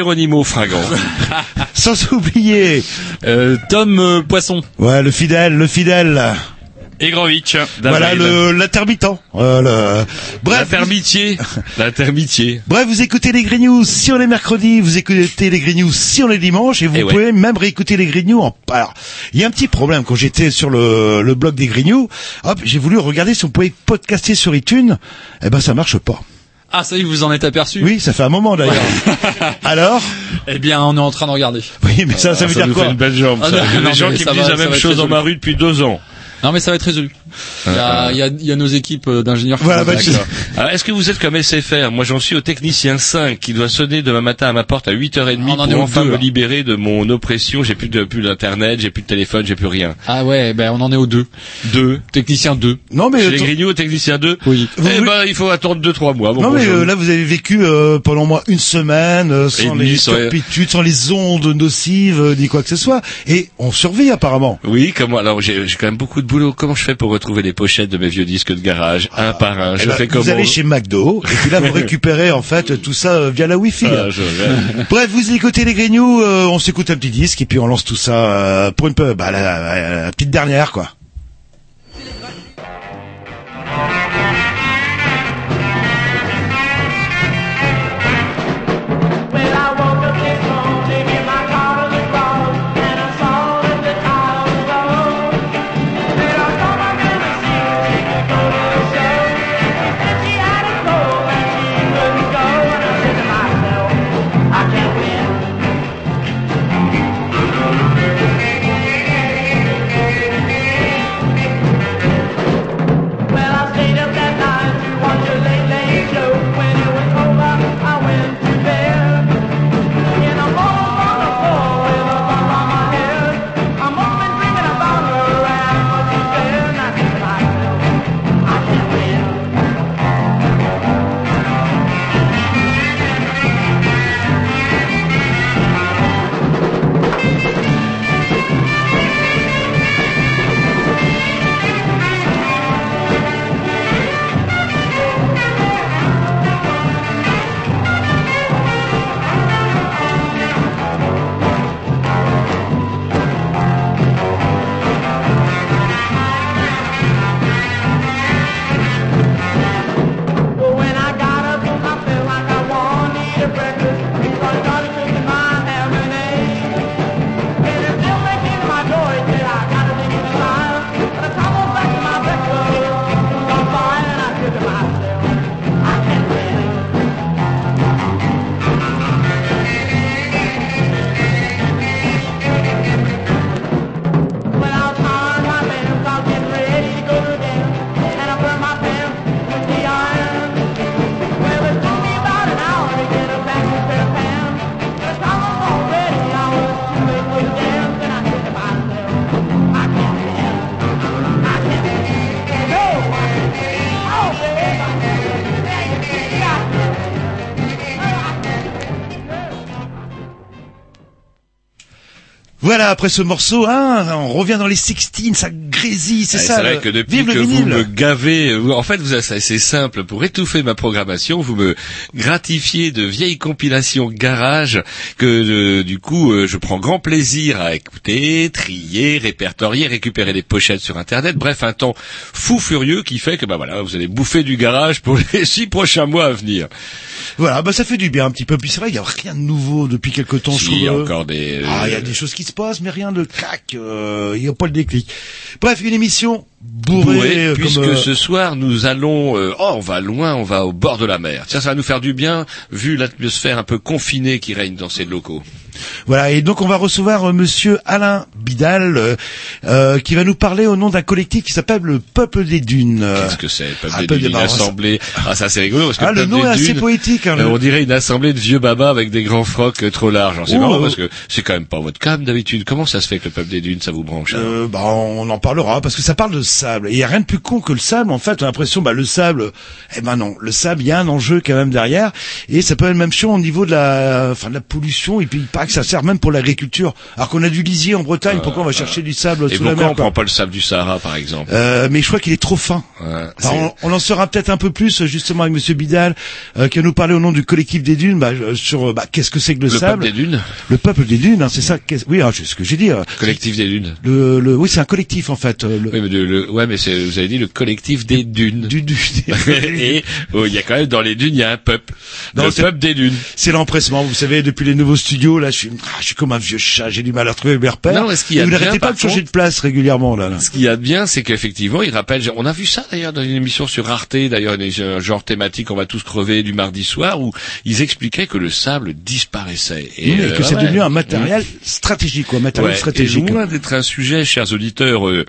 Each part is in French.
Géronimo Fringant. sans oublier Euh, Tom euh, Poisson. ouais le fidèle le fidèle Et Grovitch. voilà le l'intermittent euh, le... bref vous, L'intermitié. L'intermitié. bref vous écoutez les Grignoux si on est mercredi vous écoutez les Grignoux si on est dimanche et vous Eh ouais. pouvez même réécouter les Grignoux en alors il y a un petit problème quand j'étais sur le le blog des Grignoux hop j'ai voulu regarder si on pouvait podcaster sur iTunes eh ben ça marche pas Ah, ça y est, vous en êtes aperçu oui ça fait un moment d'ailleurs alors Eh bien, on est en train de regarder. oui mais ça ça veut ça dire nous quoi fait une belle jambe. Ah non, Il y a non, des gens mais qui ça me va- disent la ça même va être chose dans résolu. ma rue depuis deux ans. Non, mais ça va être résolu. Il y a, il y a, il y a nos équipes euh, d'ingénieurs. qui Voilà, bah. Alors, est-ce que vous êtes comme SFR Moi, j'en suis au technicien 5 qui doit sonner demain matin à ma porte à 8h30 On en est pour au enfin deux, me là. libérer de mon oppression. J'ai plus de plus d'internet, j'ai plus de téléphone, j'ai plus rien. Ah ouais, ben on en est aux deux. Deux. Technicien 2. non mais Chez les Grignoux, au technicien 2. Oui. Vous- Eh vous- ben, il faut attendre deux trois mois. Bon, non mais euh, là vous avez vécu euh, pendant moi une semaine euh, sans les turpitudes, sans les ondes nocives euh, ni quoi que ce soit et on survit apparemment. Oui, comment Alors j'ai quand même beaucoup de boulot. Comment je fais pour retrouver les pochettes de mes vieux disques de garage, un par un Eh Je ben, fais vous comment allez chez McDo et puis là vous récupérez en fait tout ça euh, via la Wi-Fi. Ah. Bref, vous écoutez les Grignoux, euh, on s'écoute un petit disque et puis on lance tout ça euh, pour une peu, bah, la, la- la petite dernière quoi. Voilà, après ce morceau, hein, on revient dans les 16, ça grésille, c'est Ouais, ça. C'est vrai le- que depuis Vive que le vous vinyle. me gavez, vous- en fait, vous, c'est simple. Pour étouffer ma programmation, vous me gratifiez de vieilles compilations garage que, euh, du coup, euh, je prends grand plaisir à écouter, trier, répertorier, récupérer les pochettes sur Internet. Bref, un temps fou furieux qui fait que, bah voilà, vous allez bouffer du garage pour les six prochains mois à venir. Voilà, bah ça fait du bien un petit peu. Puis c'est vrai, il y a rien de nouveau depuis quelque temps, Si, il y a euh, encore des. Ah, il y a euh, des choses qui se passent, mais rien de crack. euh, Il n'y a pas le déclic. Bref, une émission bourrée, bourré, euh, puisque euh, ce soir nous allons, euh, oh, on va loin, on va au bord de la mer. Tiens, ça va nous faire du bien, vu l'atmosphère un peu confinée qui règne dans ces locaux. Voilà, et donc on va recevoir euh, Monsieur Alain Bidal, euh, euh, qui va nous parler au nom d'un collectif qui s'appelle le Peuple des Dunes. Qu'est-ce que c'est, le peuple ah, des Peuple dunes, des une assemblée? Ah, ça c'est rigolo parce que ah, le peuple nom est assez dunes, poétique. Hein, euh, on dirait une assemblée de vieux babas avec des grands frocs euh, trop larges. Alors, C'est Ouh, marrant parce que c'est quand même pas votre cam d'habitude. Comment ça se fait que le peuple des dunes ça vous branche alors Euh, bah, on en parlera parce que ça parle de sable. Et il y a rien de plus con que le sable. En fait, on a l'impression, bah, le sable, eh ben non, le sable, il y a un enjeu quand même derrière. Et ça peut être même chose au niveau de la, enfin, de la pollution. Et puis, il paraît que ça sert même pour l'agriculture. Alors qu'on a du lisier en Bretagne, pourquoi on va chercher du sable Et sous la pourquoi mer on prend pas le sable du Sahara par exemple? Euh, mais je crois qu'il est trop fin. Ouais, Alors, on, on en saura peut-être un peu plus euh, justement avec Monsieur Bidal, euh, qui va nous parler au nom du collectif des dunes, bah, euh, sur euh, bah, qu'est-ce que c'est que le, Le sable. peuple des dunes, Le peuple des dunes, hein, c'est ça. Oui, c'est ce que j'ai dit. euh, collectif des dunes. le, le, oui, c'est un collectif en fait. euh, le, Oui, mais le, le- ouais, mais vous avez dit le collectif des dunes. du, du- Et oh, il y a quand même dans les dunes, il y a un peuple. Le peuple des dunes. C'est l'empressement, vous savez, depuis les nouveaux studios, là, je suis, ah, je suis comme un vieux chat, j'ai du mal à retrouver mes repères. Non, est-ce qu'il y a Et vous n'arrêtez pas de changer contre de place régulièrement, là. là. Ce qu'il y a de bien, c'est qu'effectivement, il rappelle. On a vu ça d'ailleurs dans une émission sur Arte, d'ailleurs un genre thématique, on va tous crever du mardi soir, où ils expliquaient que le sable disparaissait Et, euh, que c'est ouais. devenu un matériel stratégique, quoi, matériel Ouais, stratégique. Et loin d'être un sujet, chers auditeurs. euh,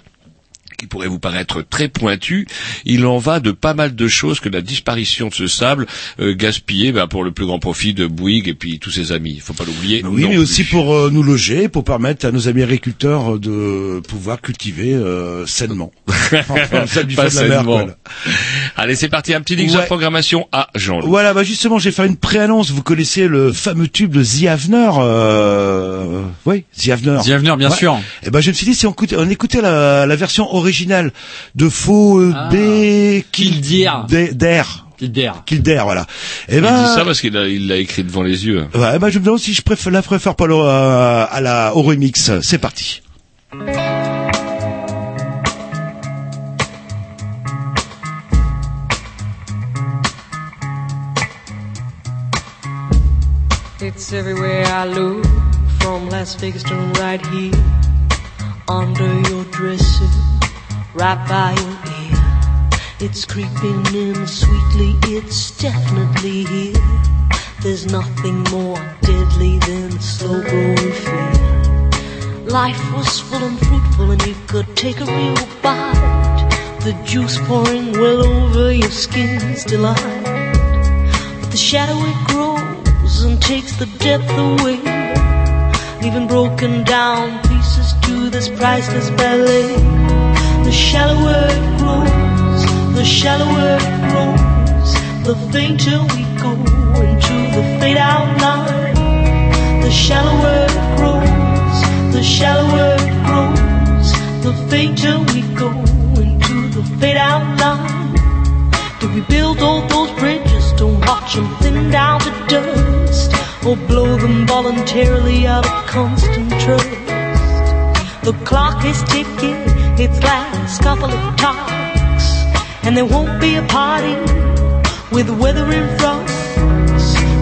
qui pourrait vous paraître très pointu, il en va de pas mal de choses que la disparition de ce sable euh, gaspillé ben, pour le plus grand profit de Bouygues et puis tous ses amis. Il faut pas l'oublier. Oui, mais plus. aussi pour euh, nous loger, pour permettre à nos amis agriculteurs euh, de pouvoir cultiver euh, sainement. Enfin, Pas sainement. Allez, c'est parti. Un petit Ouais. de programmation à jean Voilà, bah justement, j'ai fait une préannonce. Vous connaissez le fameux tube de The Avener euh... Oui, The Avener. Bienvenue, bien Ouais. sûr. Eh ben, je me suis dit, si on écoutait, on écoutait la, la version originale de Faux euh, Ah. B... Kildare. D- Dare. Kildare. Kildare, voilà. Eh Il ben... dit ça parce qu'il a- il l'a écrit devant les yeux. Ouais, ben, je me demande si je préfère, la préfère pas le- à, à la, au remix. C'est parti. It's everywhere I look, from Las Vegas to right here, under your dresser, right by your ear. It's creeping in sweetly, it's definitely here. There's nothing more deadly than slow growing fear. Life was full and fruitful, and you could take a real bite. The juice pouring well over your skin's delight. But the shadow it grows and takes the depth away, leaving broken down pieces to this priceless ballet. The shallower it grows, the shallower it grows, the fainter we go into the fade out line. The shallower it grows, the shallower it grows, the fainter we go into the fade out line. Do we build all those bridges to watch them thin down to dust? Or blow them voluntarily out of constant trust? The clock is ticking, its last couple of talks, and there won't be a party with weather in front.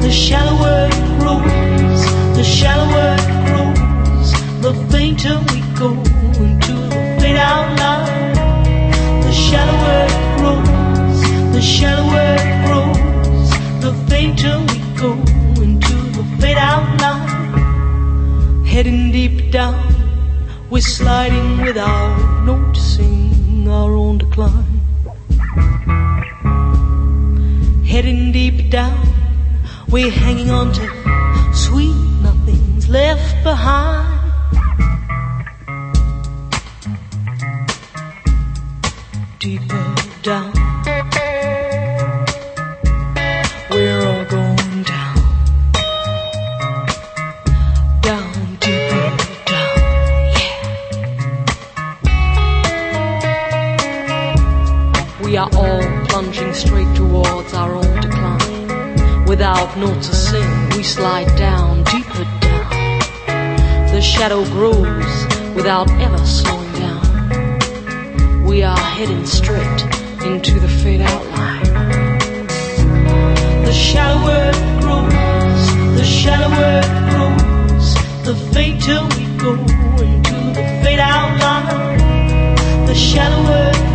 The shallower it grows, the shallower it grows, the fainter we go into the fade out line. The shallower it grows, the shallower it grows, the fainter we go into the fade out line. Heading deep down, we're sliding without noticing our own decline. Heading deep down, we're hanging on to sweet nothings left behind. Deeper down, straight towards our own decline. Without sing, we slide down, deeper down. The shadow grows without ever slowing down. We are heading straight into the fade outline. The it grows, the shallower it grows, the fainter we go into the fade outline. The it grows,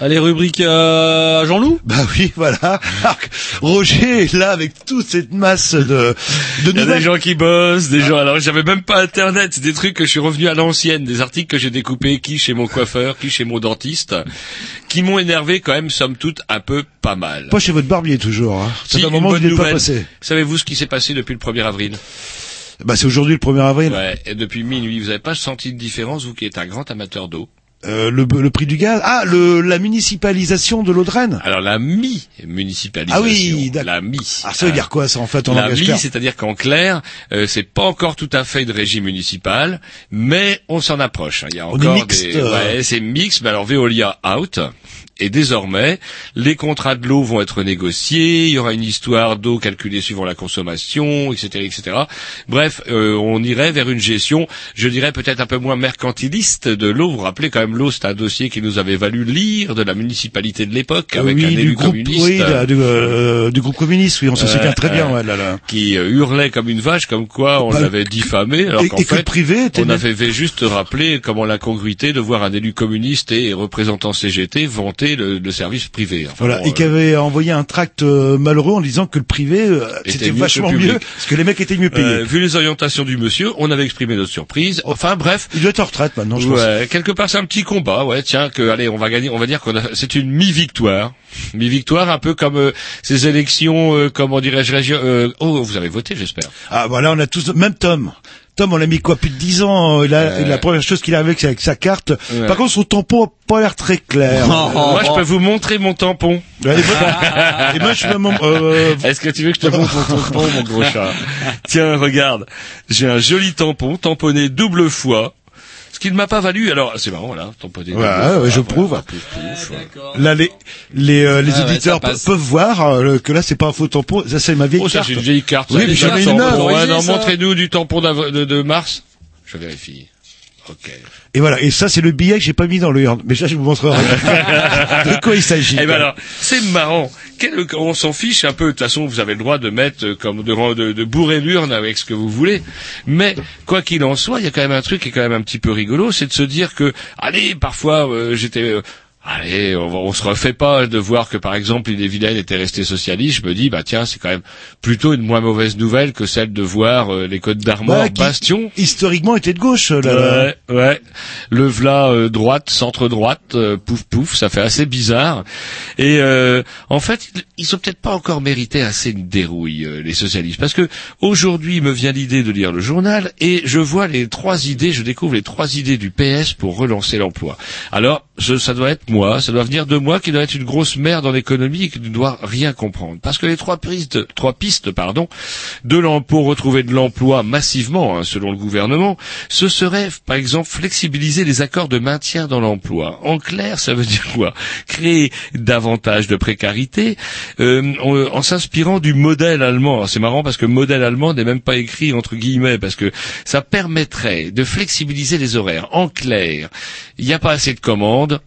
Allez, rubrique euh, Jean-Loup? Bah oui, voilà. Que Roger est là avec toute cette masse de, de Il y a des gens qui bossent, des gens. Alors j'avais même pas internet, c'est des trucs que je suis revenu à l'ancienne, des articles que j'ai découpés, qui chez mon coiffeur, qui chez mon dentiste, qui m'ont énervé quand même, somme toute, un peu pas mal. Pas chez votre barbier toujours. Hein. Si, C'est un une moment il n'est pas nouvelle. passé. Savez-vous ce qui s'est passé depuis le 1er avril? Bah c'est aujourd'hui le 1er avril. Ouais, et depuis minuit, vous n'avez pas senti de différence, vous qui êtes un grand amateur d'eau? Euh, le, le prix du gaz. Ah, le, la municipalisation de l'eau de Rennes. Alors la mi-municipalisation. Ah oui, la mi. Ah, ça veut dire quoi ça en fait en La mi, c'est-à-dire qu'en clair, euh, c'est pas encore tout à fait de régime municipal, mais on s'en approche. Il y a On est encore mixte, des, euh. ouais, c'est mix, mais alors Veolia out. Et désormais, les contrats de l'eau vont être négociés. Il y aura une histoire d'eau calculée suivant la consommation, etc., etc. Bref, euh, on irait vers une gestion, je dirais peut-être un peu moins mercantiliste de l'eau. Vous vous rappelez quand même l'eau, c'est un dossier qui nous avait valu lire de la municipalité de l'époque avec oui, un du élu groupe, communiste. oui, de- du, euh, du groupe communiste, oui, on se souvient très bien, euh, ouais, là, là. qui euh, hurlait comme une vache, comme quoi on Bah, l'avait diffamé, alors qu'en fait, privé était on avait juste rappeler comment l'incongruité de voir un élu communiste et représentant CGT vanter le, le service privé. Enfin, Voilà, bon, et qui avait envoyé un tract euh, malheureux en disant que le privé euh, Était c'était vachement mieux, parce que les mecs étaient mieux payés. euh, vu les orientations du monsieur, on avait exprimé notre surprise. Enfin bref, Il doit être en retraite maintenant, je pense. Ouais, quelque part c'est un petit combat, ouais, tiens que allez, on va gagner, on va dire qu'on a c'est une mi-victoire. Mi-victoire un peu comme euh, ces élections euh, comment dirais-je euh, oh, vous avez voté, j'espère. Ah voilà, on a tous même Tom. Tom, on l'a mis quoi plus de 10 ans. Il a, Euh. La première chose qu'il a avec, c'est avec sa carte. Ouais. Par contre, son tampon a pas l'air très clair. Moi, je peux vous montrer mon tampon. Ouais, et moi, et moi, je suis vraiment, euh, Est-ce que tu veux que je te montre mon tampon, mon gros chat? Tiens, regarde, j'ai un joli tampon, tamponné double fois. Ce qui ne m'a pas valu, alors c'est marrant là, tamponné double Ouais, ouais, je voilà, prouve. pouf, pouf. là, les, les, euh, les Ah ouais, auditeurs peuvent voir euh, que là, c'est pas un faux tampon. Ça, c'est ma vieille Oh, ça carte. c'est une vieille carte. Oui, j'en ai une montrez-nous du tampon de mars. Je vérifie. Et voilà. Et ça, c'est le billet que j'ai pas mis dans l'urne. Mais ça, je vous montrerai. de quoi il s'agit. Eh ben alors, c'est marrant. Quel- on s'en fiche un peu. De toute façon, vous avez le droit de mettre euh, comme de, de, de bourrer l'urne avec ce que vous voulez. Mais quoi qu'il en soit, il y a quand même un truc qui est quand même un petit peu rigolo, c'est de se dire que, allez, parfois euh, j'étais euh, Allez, on, on se refait pas de voir que par exemple les Vilaine était resté socialiste. Je me dis bah tiens c'est quand même plutôt une moins mauvaise nouvelle que celle de voir euh, les Côtes d'Armor Bah, qui, bastion. Historiquement, était de gauche. Là. Ouais, ouais. Le v'là euh, droite, centre droite, euh, pouf pouf, ça fait assez bizarre. Et euh, en fait, ils- ont peut-être pas encore mérité assez une dérouille euh, les socialistes, parce que aujourd'hui me vient l'idée de lire le journal et je vois les trois idées, je découvre les trois idées du PS pour relancer l'emploi. Alors, je- ça doit être moi, ça doit venir de moi qui doit être une grosse merde en économie et qui ne doit rien comprendre. Parce que les trois pistes, trois pistes, pardon, de l'emploi, pour retrouver de l'emploi massivement, hein, selon le gouvernement, ce serait, par exemple, flexibiliser les accords de maintien dans l'emploi. En clair, ça veut dire quoi? Créer davantage de précarité euh, en, s'inspirant du modèle allemand. C'est marrant parce que modèle allemand n'est même pas écrit entre guillemets parce que ça permettrait de flexibiliser les horaires. En clair, il n'y a pas assez de commandes.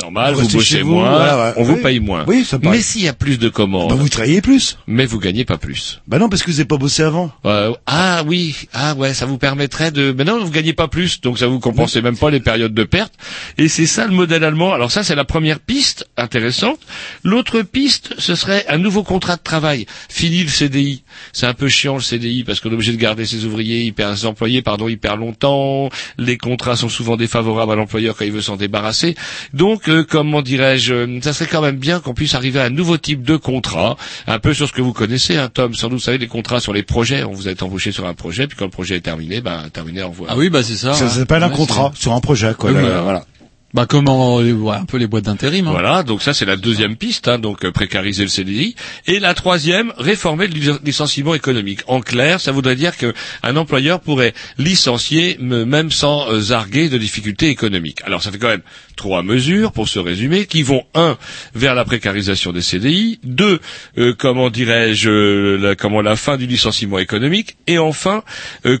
Normal, Vous vous, bossez moins, voilà, ouais. on vous Oui. paye moins. Oui, ça. Mais s'il y a plus de commandes, Bah, vous travaillez plus. mais vous gagnez pas plus. Bah non, parce que vous n'avez pas bossé avant. Euh, ah oui, ah ouais, ça vous permettrait de. Mais non, vous gagnez pas plus, donc ça vous compensez même pas les périodes de perte. Et c'est ça le modèle allemand. Alors ça, c'est la première piste intéressante. L'autre piste, ce serait un nouveau contrat de travail. Fini le CDI. C'est un peu chiant le CDI parce qu'on est obligé de garder ses ouvriers, hyper ses employés, pardon, hyper longtemps. Les contrats sont souvent défavorables à l'employeur quand il veut s'en débarrasser. Donc, euh, comment dirais-je, euh, ça serait quand même bien qu'on puisse arriver à un nouveau type de contrat, un peu sur ce que vous connaissez, hein, Tom. Sans doute, vous savez, les contrats sur les projets. On vous êtes embauché sur un projet, puis quand le projet est terminé, ben terminé, au revoir. Ah oui, bah c'est ça. Ça ouais. s'appelle un Ouais, contrat sur un projet, quoi. Oui, là. voilà, voilà. Bah comme en, euh, ouais, un peu les boîtes d'intérim. Hein. Voilà, donc ça c'est la deuxième piste, hein, donc euh, précariser le CDI. Et la troisième, réformer le lic- licenciement économique. En clair, ça voudrait dire qu'un employeur pourrait licencier me- même sans euh, zarguer de difficultés économiques. Alors ça fait quand même trois mesures, pour se résumer, qui vont un vers la précarisation des CDI, deux, euh, comment dirais-je, la, comment la fin du licenciement économique, et enfin,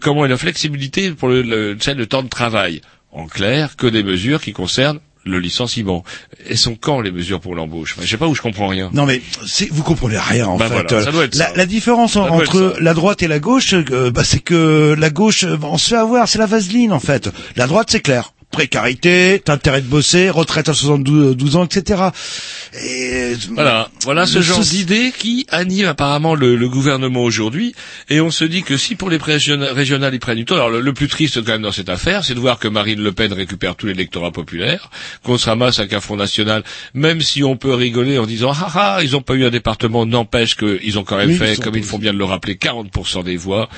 comment la flexibilité pour le temps de travail. En clair, que des mesures qui concernent le licenciement. Et sont quand les mesures pour l'embauche? Je sais pas où je comprends rien. Non mais c'est- vous comprenez rien en Bah fait. voilà, ça doit être la, ça. la différence Ça entre la droite et la gauche, euh, bah, c'est que la gauche, euh, on se fait avoir, c'est la vaseline en fait. La droite c'est clair. Précarité, intérêt de bosser, retraite à 72 12 ans, etc. Et Voilà, voilà ce genre d'idée qui anime apparemment le, le gouvernement aujourd'hui. Et on se dit que si pour les région- régionales ils prennent du temps, alors le, le plus triste quand même dans cette affaire, c'est de voir que Marine Le Pen récupère tous l'électorat populaire, qu'on se ramasse avec un Front National, même si on peut rigoler en disant ah ah ils ont pas eu un département, n'empêche qu'ils ont quand même Oui, fait, ils comme ils font bien de le rappeler, 40% des voix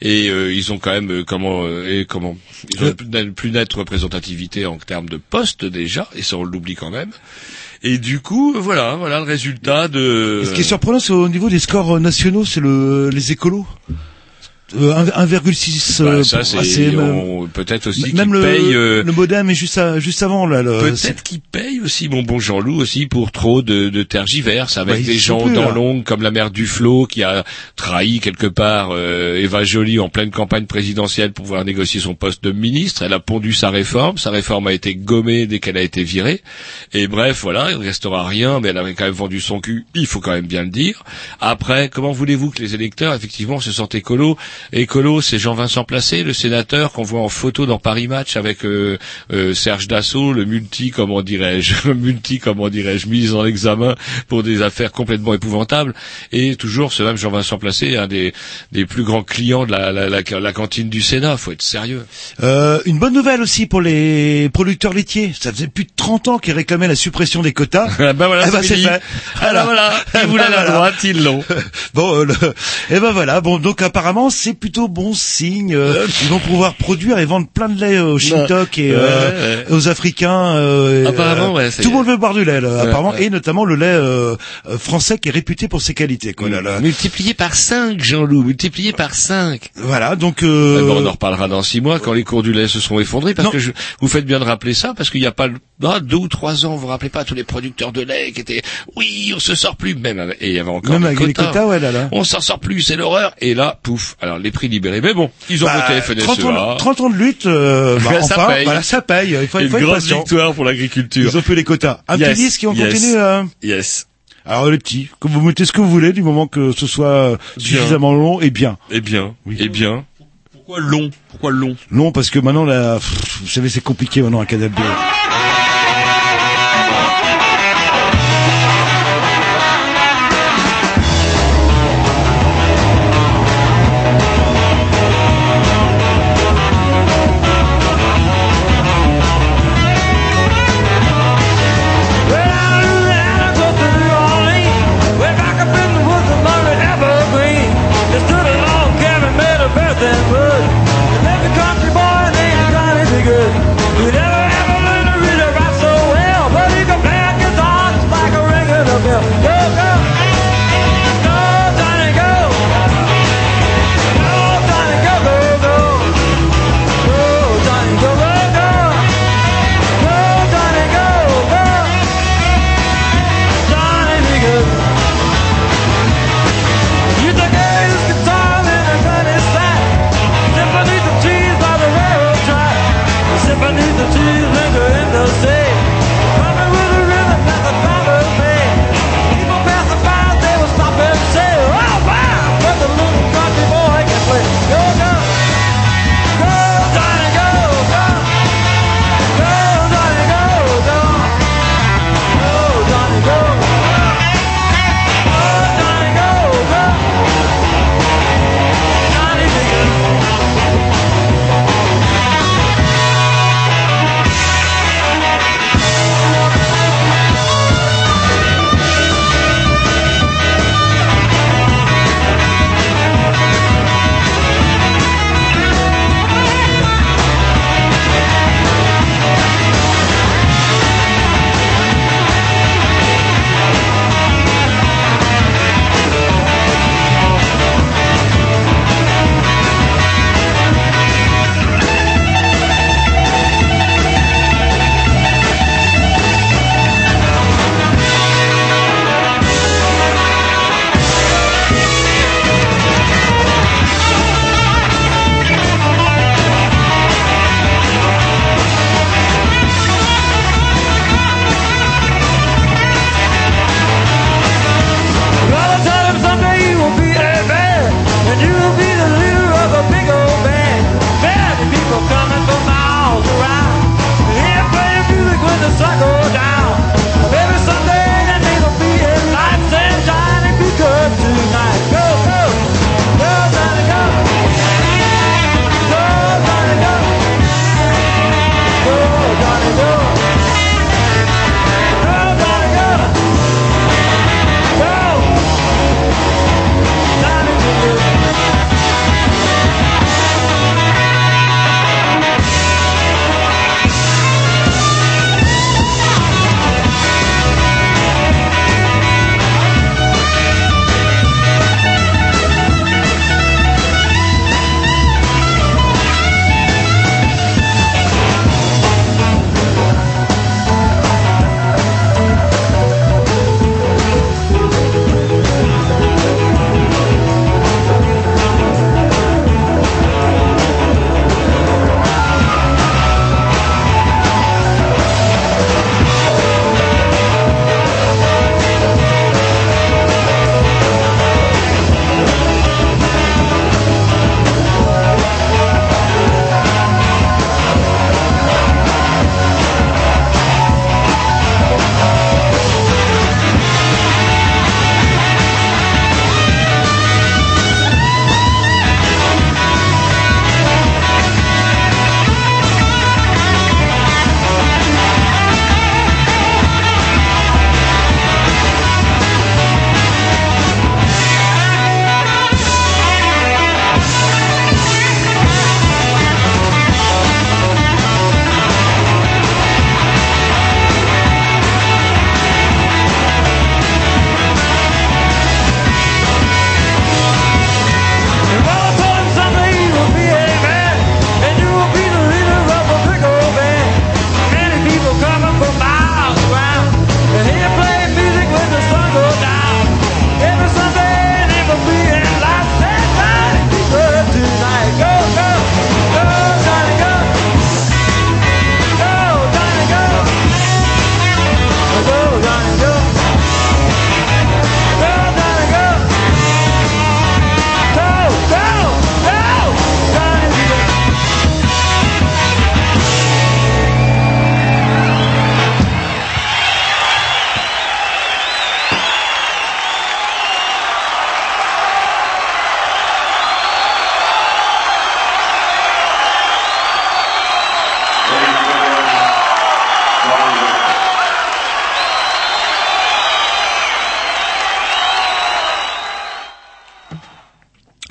et euh, ils ont quand même euh, comment euh, et comment ils ont Euh. une plus nette- plus en termes de postes déjà, et ça on l'oublie quand même. Et du coup, voilà, voilà le résultat de. Ce qui est surprenant, c'est au niveau des scores nationaux, c'est le les écolos. Euh, un- 1,6. Bah, euh, ça, c'est peut-être aussi même le, payent. euh, le modem est juste, à- juste avant là. Peut-être qu'ils payent aussi, mon bon Jean-Loup, aussi pour trop de, de tergiverses avec Bah, des gens plus, dans l'ombre comme la mère Duflo qui a trahi quelque part euh, Eva Joly en pleine campagne présidentielle pour pouvoir négocier son poste de ministre. Elle a pondu sa réforme. Sa réforme a été gommée dès qu'elle a été virée. Et bref, voilà, il ne restera rien, mais elle avait quand même vendu son cul. Il faut quand même bien le dire. Après, comment voulez-vous que les électeurs, effectivement, se sentent écolo Écolo, c'est Jean-Vincent Placé, le sénateur qu'on voit en photo dans Paris Match avec euh, euh, Serge Dassault, le multi, comment dirais-je, le multi, comment dirais-je, mise en examen pour des affaires complètement épouvantables. Et toujours ce même Jean-Vincent Placé, un des, des plus grands clients de la, la, la, la cantine du Sénat. Faut être sérieux. Euh, une bonne nouvelle aussi pour les producteurs laitiers. Ça faisait plus de 30 ans qu'ils réclamaient la suppression des quotas. ben voilà, Eh ben, c'est fait. Alors voilà, ils voulaient la droite, ils l'ont. Bon, euh, le- et ben voilà. Bon, donc apparemment c'est plutôt bon signe. Euh, ils vont pouvoir produire et vendre plein de lait aux Shintok et euh, ouais. aux Africains. euh, Apparemment, euh, ouais, Tout le monde veut boire du lait, là, apparemment, et notamment le lait euh, euh, français qui est réputé pour ses qualités. Quoi, là, là. Multiplié par 5, Jean-Loup, multiplié par 5. Voilà, donc. Euh, on en reparlera dans six mois quand les cours du lait se seront effondrés parce Non. que je, vous faites bien de rappeler ça parce qu'il n'y a pas ah, deux ou trois ans vous vous rappelez pas tous les producteurs de lait qui étaient oui on se sort plus même et il y avait encore Même avec les quotas, ouais, là, là. on s'en sort plus c'est l'horreur et là pouf alors les prix libérés mais bon ils ont Bah, voté FNSEA 30 ans, 30 ans de lutte, euh, bah, Ça enfin, paye. voilà, ça paye. Il faut, il une faut être grosse victoire pour l'agriculture Ils ont fait les quotas. Un Yes, petit disque et on yes. continue. euh, yes Alors les petits, comme vous mettez ce que vous voulez, du moment que ce soit euh, suffisamment long et bien. eh bien eh bien Pourquoi long? Pourquoi long? Long parce que maintenant, là, pff, vous savez, c'est compliqué maintenant un Canal.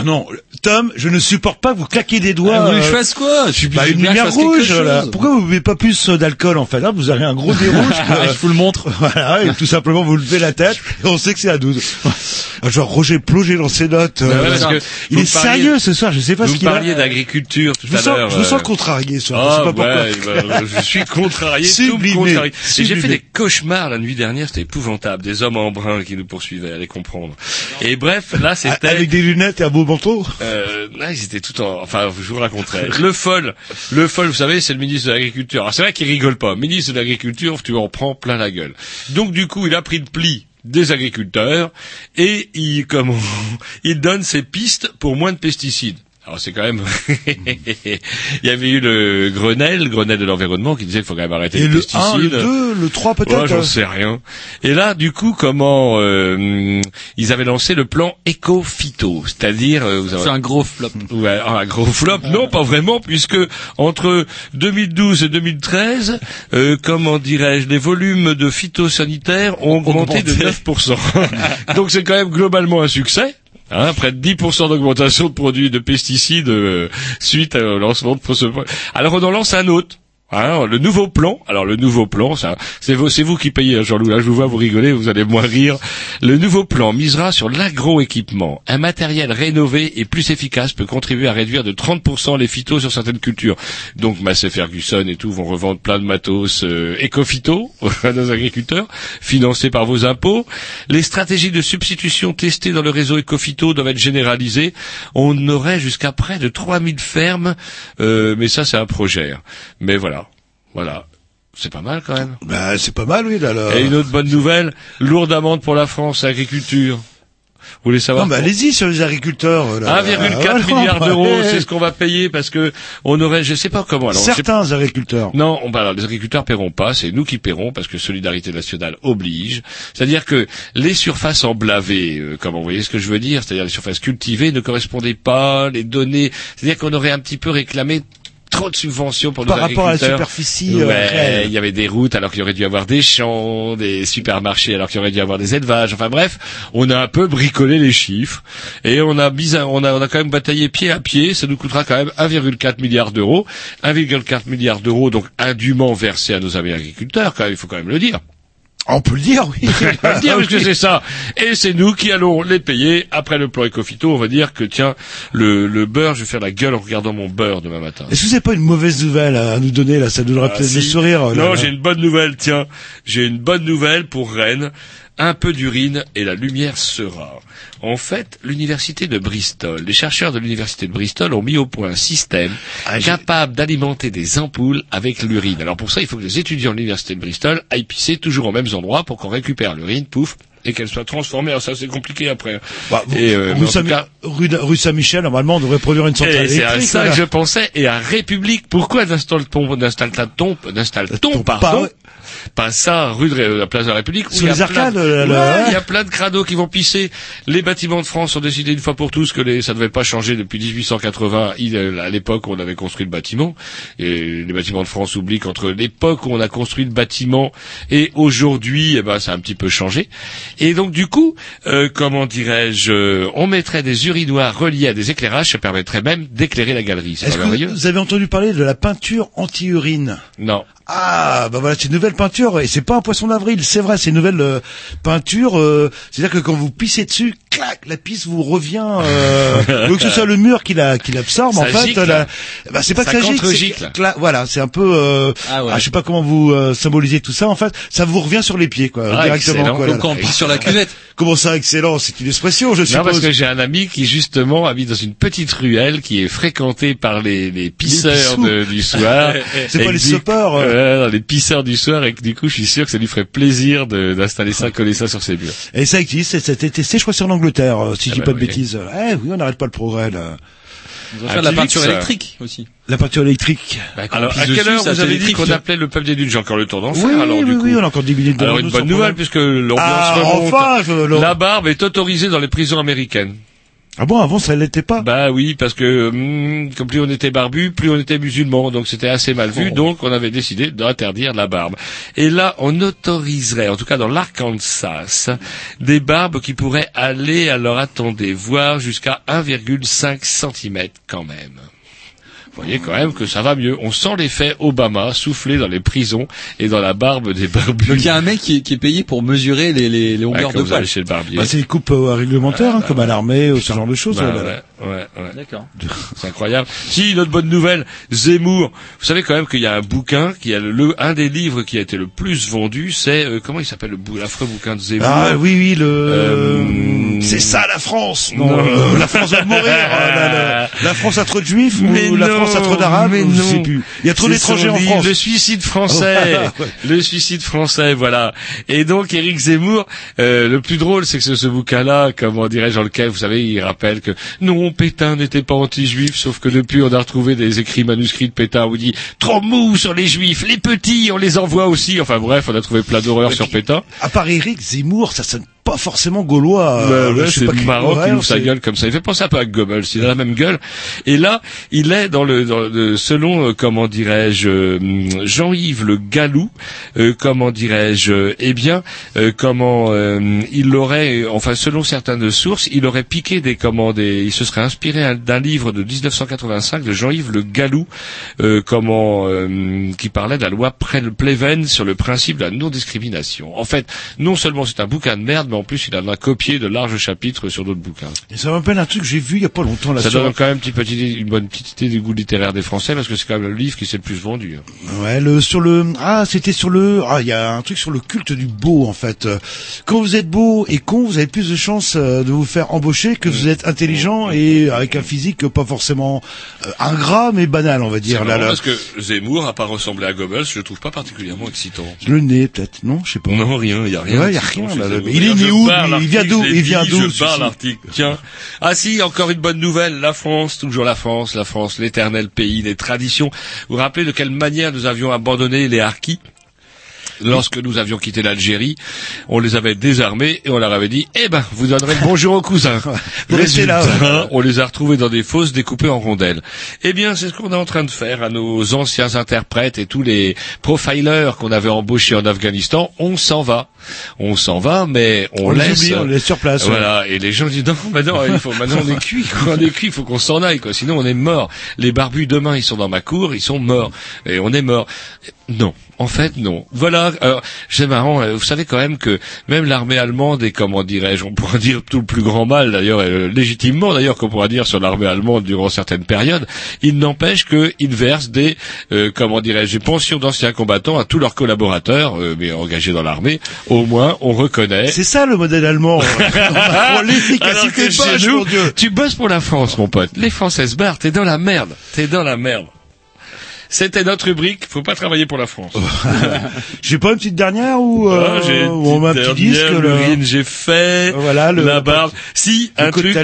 Non, Tom, je ne supporte pas que vous claquez des doigts. Ah, vous voulez que je euh, fasse quoi Je suis bah, une lumière rouge, là. Pourquoi vous buvez pas plus euh, d'alcool en fait hein Vous avez un gros nez rouge. Ah, Je vous le montre. Voilà, et tout simplement vous levez la tête et on sait que c'est à 12. Ah, Genre Roger plongé dans ses notes. euh, Bah ouais, parce que il vous est parliez- sérieux ce soir, je sais pas Vous ce qu'il a. parliez d'agriculture tout à l'heure. je me sens euh, contrarié ce soir, je sais Ah, pas pourquoi. bah, je suis contrarié, tout Sublimé. Et j'ai fait des cauchemars la nuit dernière, c'était épouvantable. Des hommes en brun qui nous poursuivaient, allez comprendre. Et bref, là c'était... Avec des lunettes et un beau manteau? Euh, là, ils étaient tout en... Enfin, je vous raconterai. Le folle, le folle, vous savez, c'est le ministre de l'Agriculture. Alors c'est vrai qu'il rigole pas. Ministre de l'Agriculture, tu en prends plein la gueule. Donc du coup, il a pris le pli des agriculteurs et il, comment, il donne ses pistes pour moins de pesticides. Alors c'est quand même, il y avait eu le Grenelle, le Grenelle de l'environnement, qui disait qu'il faut quand même arrêter Et les le pesticides. 1, le 2, le 3 peut-être. Ouais, j'en sais rien. Et là, du coup, comment euh, ils avaient lancé le plan éco-phyto, c'est-à-dire euh, vous avez- C'est un gros flop. Ouais, un gros flop. Non, pas vraiment, puisque entre 2012 et 2013, euh, comment dirais-je, les volumes de phytosanitaires ont augmenté de Augmenté. 9%. Donc c'est quand même globalement un succès. Hein, près de 10% d'augmentation de produits de pesticides euh, suite au lancement de ce Alors on en lance un autre. Hein, le nouveau plan, alors le nouveau plan, c'est vous, c'est vous qui payez, hein, Jean-Loup. Là, je vous vois, vous rigolez, vous allez moins rire. Le nouveau plan misera sur l'agroéquipement. Un matériel rénové et plus efficace peut contribuer à réduire de 30% les phytos sur certaines cultures. Donc, Massey Ferguson et tout vont revendre plein de matos euh, éco-phyto à nos agriculteurs, financés par vos impôts. Les stratégies de substitution testées dans le réseau éco-phyto doivent être généralisées. On aurait jusqu'à près de 3000 fermes, euh, mais ça, c'est un projet. hein. Mais voilà. Voilà. C'est pas mal quand même. Bah, c'est pas mal, oui, là, là. Et une autre bonne nouvelle, lourde amende pour la France, agriculture. Vous voulez savoir Non, bah, allez-y sur les agriculteurs. euh, là. 1,4 Voilà, milliard bah, d'euros, c'est ce qu'on va payer parce que on aurait, je sais pas comment. Alors, je sais Certains agriculteurs. non, on, bah, alors, les agriculteurs paieront pas, c'est nous qui paierons parce que Solidarité nationale oblige. C'est-à-dire que les surfaces emblavées, euh, comment vous voyez ce que je veux dire, c'est-à-dire les surfaces cultivées ne correspondaient pas, les données, c'est-à-dire qu'on aurait un petit peu réclamé trop de subventions pour Par nos rapport à la superficie, euh, Ouais, il y avait des routes alors qu'il y aurait dû avoir des champs, des supermarchés alors qu'il y aurait dû avoir des élevages. Enfin bref, on a un peu bricolé les chiffres et on a bizarre, on a, on a quand même bataillé pied à pied. Ça nous coûtera quand même 1,4 milliard d'euros, 1,4 milliard d'euros donc indûment versés à nos amis agriculteurs. Quand même, il faut quand même le dire. On peut le dire, oui. On peut le dire parce que c'est ça. Et c'est nous qui allons les payer. Après le plan Ecofito, on va dire que tiens, le, le beurre, je vais faire la gueule en regardant mon beurre demain matin. Est-ce que c'est pas une mauvaise nouvelle à nous donner, là? Ça donnerait Ah, peut-être si. des sourires. là, Non, j'ai une bonne nouvelle, tiens. J'ai une bonne nouvelle pour Rennes. Un peu d'urine et la lumière sera. En fait, l'université de Bristol, les chercheurs de l'université de Bristol ont mis au point un système Ah, capable d'alimenter des ampoules avec l'urine. Alors pour ça, il faut que les étudiants de l'université de Bristol aillent pisser toujours aux mêmes endroits pour qu'on récupère l'urine, pouf, et qu'elle soit transformée. Alors ça, c'est compliqué après. Bah, Et, euh, rue en tout Saint- cas- rue, rue Saint-Michel, normalement, on devrait produire une centrale c'est à ça voilà. que je pensais. Et à République, pourquoi n'installe-t-on, n'installe-t-on, n'installe-t-on, Pas, pas ça, rue de la place de la République, a les arcades, Ouais, ouais. il y a plein de crados qui vont pisser. Les bâtiments de France ont décidé une fois pour tous que les, ça ne devait pas changer depuis 1880, il- euh, à l'époque où on avait construit le bâtiment. Et les bâtiments de France oublient qu'entre l'époque où on a construit le bâtiment et aujourd'hui, eh ben, ça a un petit peu changé. Et donc, du coup, euh, comment dirais-je, euh, on mettrait des urinoirs reliés à des éclairages, ça permettrait même d'éclairer la galerie. Est-ce que merveilleux? vous avez entendu parler de la peinture anti-urine? Non. Ah, bah voilà, c'est une nouvelle peinture et c'est pas un poisson d'avril, c'est vrai, c'est une nouvelle euh, peinture. euh, C'est-à-dire que quand vous pissez dessus, clac, la pisse vous revient. Euh, donc que ce soit le mur qui la qui l'absorbe, en fait, gicle. la- bah, c'est pas Ça que ça gicle, contre-gicle. c'est que là, voilà, c'est un peu. Euh, Ah ouais. je sais pas comment vous euh, symboliser tout ça. En fait, ça vous revient sur les pieds, quoi, Ah, directement. Quoi, Donc quand on pisse sur la cuvette. Comment ça, excellent C'est une expression, je Non, suppose. parce que j'ai un ami qui justement habite dans une petite ruelle qui est fréquentée par les, les pisseurs de- du soir. C'est pas les sopeurs, euh. Non, les pisseurs du soir et que du coup je suis sûr que ça lui ferait plaisir de- d'installer ça, coller ça sur ses murs. Et ça existe, été testé, je crois, sur l'Angleterre, euh, si je Ah dis bah pas de oui. bêtises. Eh oui, on n'arrête pas le progrès, là. On va Ah, faire de la tu peinture électrique aussi. La peinture électrique. Bah, Alors, à quelle dessus, heure vous avez dit qu'on appelait le peuple des dunes J'ai encore le temps d'en Oui, faire alors oui, du oui, coup. oui, on a encore 10 minutes devant alors une bonne nouvelle problème. puisque l'ambiance Ah, remonte. enfin, je- La barbe est autorisée dans les prisons américaines. Ah bon, avant ça l'était pas? Bah oui, parce que hum, comme plus on était barbu, plus on était musulman, donc c'était assez mal vu, Oh. donc on avait décidé d'interdire la barbe. Et là, on autoriserait, en tout cas dans l'Arkansas, des barbes qui pourraient aller, alors attendez, voir jusqu'à 1,5 cm quand même. Vous voyez quand même que ça va mieux. On sent l'effet Obama souffler dans les prisons et dans la barbe des barbus. Donc il y a un mec qui est, qui est payé pour mesurer les, les, les Ouais, longueurs quand de allez chez le barbier. Bah, c'est les coupes euh, réglementaires, hein, comme à l'armée, ou ce genre de choses. Bah, ouais, ouais, ouais, ouais. D'accord. C'est incroyable. Si, une autre bonne nouvelle, Zemmour. Vous savez quand même qu'il y a un bouquin qui a le, le- un des livres qui a été le plus vendu, c'est euh, comment il s'appelle le l'affreux bouquin de Zemmour? Ah oui, oui, le. Euh, C'est ça la France. Non, Non. euh, la France va mourir. euh, la, la- la France a trop de juifs Mais ou la non, France trop d'arabes Je sais plus. Il y a trop C'est d'étrangers en France. Le suicide français. Le suicide français, voilà. Et donc Éric Zemmour, euh, le plus drôle, c'est que ce, ce bouquin-là, comment dirais-je, dans lequel, vous savez, il rappelle que non, Pétain n'était pas anti-juif, sauf que depuis, on a retrouvé des écrits manuscrits de Pétain où il dit trop mou sur les juifs, les petits, on les envoie aussi. Enfin bref, on a trouvé plein d'horreurs sur Pétain. À part Éric Zemmour, ça sonne pas forcément gaulois. Bah euh, ouais, je sais c'est pas qui- ouais, ouvre sa gueule comme ça. Il fait penser un peu à Goebbels. Il a la même gueule. Et là, il est dans le, dans le- selon, euh, comment dirais-je, euh, Jean-Yves Le Gallou, euh, comment dirais-je, euh, eh bien, euh, comment euh, il aurait, enfin, selon certaines sources, il aurait piqué des, comment des, il se serait inspiré un- d'un livre de 1985 de Jean-Yves Le Gallou, euh, comment, euh, qui parlait de la loi Pleven sur le principe de la non-discrimination. En fait, non seulement c'est un bouquin de merde, mais en plus il en a copié de larges chapitres sur d'autres bouquins. Et ça m'appelle un truc que j'ai vu il y a pas longtemps là Ça sur- donne quand même une, petite, une bonne petite idée du goût littéraire des Français, parce que c'est quand même le livre qui s'est le plus vendu. hein. Ouais, le sur le ah c'était sur le ah il y a un truc sur le culte du beau en fait. Quand vous êtes beau et con, vous avez plus de chances euh, de vous faire embaucher que vous êtes intelligent et avec un physique pas forcément euh, ingrat mais banal on va dire là là. parce que Zemmour, à part ressembler à Goebbels, je le trouve pas particulièrement excitant. Le nez peut-être non je sais pas. Non, rien, il y a rien. Ouais, y a d'excitant rien, chez là, Zemmour. mais il est D'ailleurs, où, lui Il vient d'où Il vient d'où, Je l'article. Tiens. Ah si, encore une bonne nouvelle. La France, toujours la France, la France, l'éternel pays des traditions. Vous vous rappelez de quelle manière nous avions abandonné les harkis? Lorsque nous avions quitté l'Algérie, on les avait désarmés et on leur avait dit, eh ben, vous donnerez le bonjour aux cousins. Là, Résultat, ouais. on les a retrouvés dans des fosses découpées en rondelles. Eh bien, c'est ce qu'on est en train de faire à nos anciens interprètes et tous les profilers qu'on avait embauchés en Afghanistan. On s'en va. On s'en va, mais on, On les laisse. oublie, on les laisse sur place, ouais. Voilà. Et les gens disent, non, maintenant, il faut, maintenant on est cuit, quoi. On est cuit, il faut qu'on s'en aille, quoi. Sinon, on est mort. Les barbus, demain, ils sont dans ma cour, ils sont morts. Et on est mort. Non. En fait, non. Voilà. Alors, c'est marrant. euh, Vous savez quand même que même l'armée allemande est, comment dirais-je, on pourra dire tout le plus grand mal, d'ailleurs, euh, légitimement, d'ailleurs, qu'on pourra dire sur l'armée allemande durant certaines périodes. Il n'empêche qu'ils versent des, euh, comment dirais-je, des pensions d'anciens combattants à tous leurs collaborateurs, euh, mais engagés dans l'armée. Au moins, on reconnaît. C'est ça le modèle allemand. L'efficacité chez nous, Dieu. tu bosses pour la France, mon pote. Les Français se barrent, t'es dans la merde. T'es dans la merde. C'était notre rubrique, faut pas travailler pour la France. J'ai pas une petite dernière ou euh, Ah, j'ai une ou un petite petit disque là. l'urine, j'ai fait. Voilà, le- la barbe. Si, le un truc.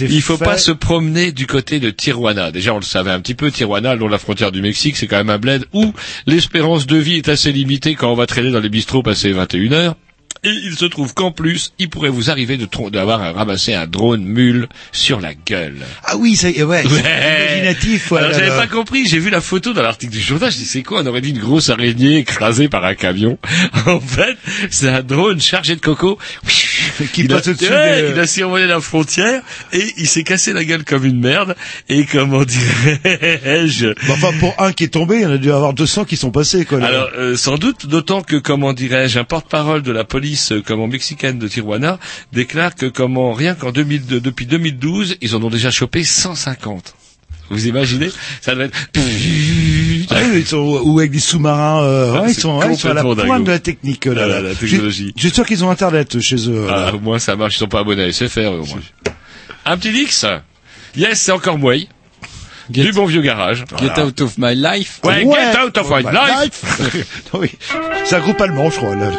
Il faut fait. pas se promener du côté de Tijuana. Déjà, on le savait un petit peu. Tijuana, long de la frontière du Mexique, c'est quand même un bled où l'espérance de vie est assez limitée quand on va traîner dans les bistrots passer 21 heures. Et il se trouve qu'en plus, il pourrait vous arriver de d'avoir ramassé un drone mule sur la gueule. Ah oui, ça ouais. c'est Imaginatif. Alors voilà, j'avais pas compris, j'ai vu la photo dans l'article du journal, je dis c'est quoi On aurait dit une grosse araignée écrasée par un camion. En fait, c'est un drone chargé de coco Qui il, passe au-dessus ouais, des- il a survolé la frontière et il s'est cassé la gueule comme une merde. Et comment dirais-je Bon, Enfin, pour un qui est tombé, il y en a dû avoir 200 qui sont passés, quoi. là. alors, euh, sans doute, d'autant que, comment dirais-je, un porte-parole de la police, euh, comment mexicaine de Tijuana, déclare que, comment, rien qu'en 2002, depuis 2012, ils en ont déjà chopé 150. Vous imaginez? Ça doit être... Ah oui, ils sont ou avec des sous-marins, euh, Ah, ouais, ils sont, ouais, ils sont à la pointe de la technique là. Ah, là. la technologie. J'ai- sûr qu'ils ont internet chez eux. Ah, au moins ça marche, ils sont pas abonnés à SFR au moins. Un petit Dix Yes, c'est encore moi. Get- Du bon vieux garage. Get out of my life. Ouais, Ouais. get out of my My life. oui, c'est un groupe allemand, je crois. Là.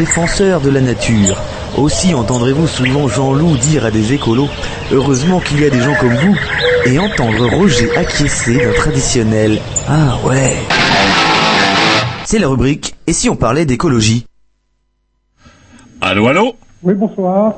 défenseur de la nature. Aussi entendrez-vous souvent Jean-Loup dire à des écolos Heureusement qu'il y a des gens comme vous et entendre Roger acquiescer d'un traditionnel Ah ouais C'est la rubrique Et si on parlait d'écologie? Allô, allô? Oui, bonsoir.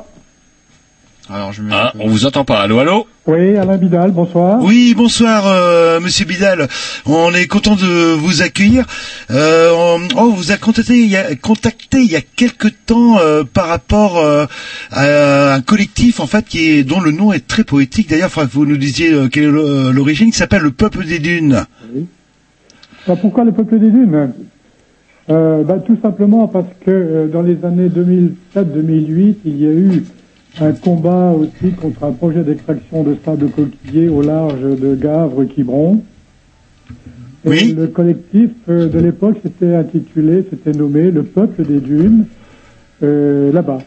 Alors je me... Ah, on vous entend pas. Allô, allô Oui, Alain Bidal, bonsoir. Oui, bonsoir, euh, Monsieur Bidal. On est content de vous accueillir. Euh, on, on vous a contacté il y a, contacté il y a quelque temps euh, par rapport euh, à un collectif en fait qui est dont le nom est très poétique. D'ailleurs, il faudra que vous nous disiez euh, quelle est l'o- l'origine. Qui s'appelle le Peuple des Dunes. Bah, pourquoi le peuple des dunes? Euh, bah, Tout simplement parce que euh, dans les années 2007-2008, il y a eu un combat aussi contre un projet d'extraction de sable coquillé au large de Gavre-Quiberon. Et Le collectif euh, de l'époque s'était intitulé, s'était nommé Le peuple des dunes, euh, là-bas.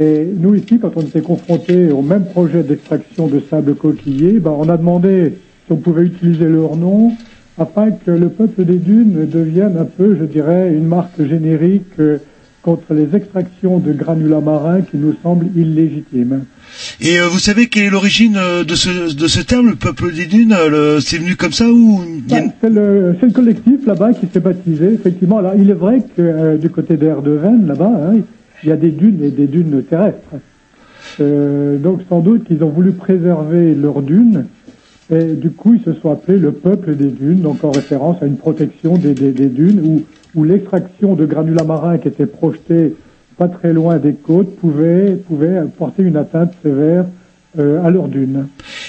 Et nous ici, quand on était confrontés au même projet d'extraction de sable coquillé, bah, on a demandé si on pouvait utiliser leur nom afin que le peuple des dunes devienne un peu, je dirais, une marque générique euh, contre les extractions de granulats marins qui nous semblent illégitimes. Et euh, vous savez quelle est l'origine euh, de ce de ce terme, le Peuple des Dunes euh, C'est venu comme ça ou Bah, C'est le, collectif là-bas qui s'est baptisé, effectivement. Alors, il est vrai que euh, du côté d'Erdeven, là-bas, hein, il y a des dunes et des dunes terrestres. Euh, donc, sans doute qu'ils ont voulu préserver leurs dunes. Et du coup, ils se sont appelés le peuple des dunes, donc en référence à une protection des, des, des dunes où, où l'extraction de granulats marins qui étaient projetés pas très loin des côtes pouvait, pouvait porter une atteinte sévère euh, à leurs dunes.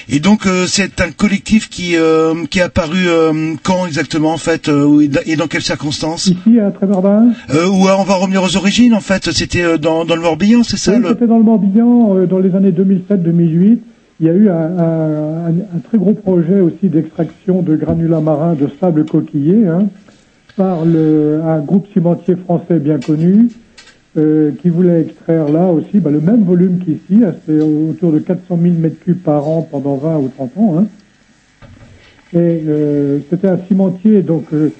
Et donc euh, c'est un collectif qui euh, qui est apparu euh, quand exactement en fait euh, et dans- quelles circonstances? Ici, à Trémardin, euh, Ou on va revenir aux origines en fait. C'était euh, dans dans le Morbihan, c'est ça Oui, le... c'était dans le Morbihan, euh, dans les années 2007-2008. Il y a eu un, un- un- un très gros projet aussi d'extraction de granulats marins de sable coquillé hein, par le, un groupe cimentier français bien connu euh, qui voulait extraire là aussi bah, le même volume qu'ici, hein, c'est autour de 400 000 mètres cubes par an pendant 20 ou 30 ans. hein. Et euh, c'était un cimentier, donc euh,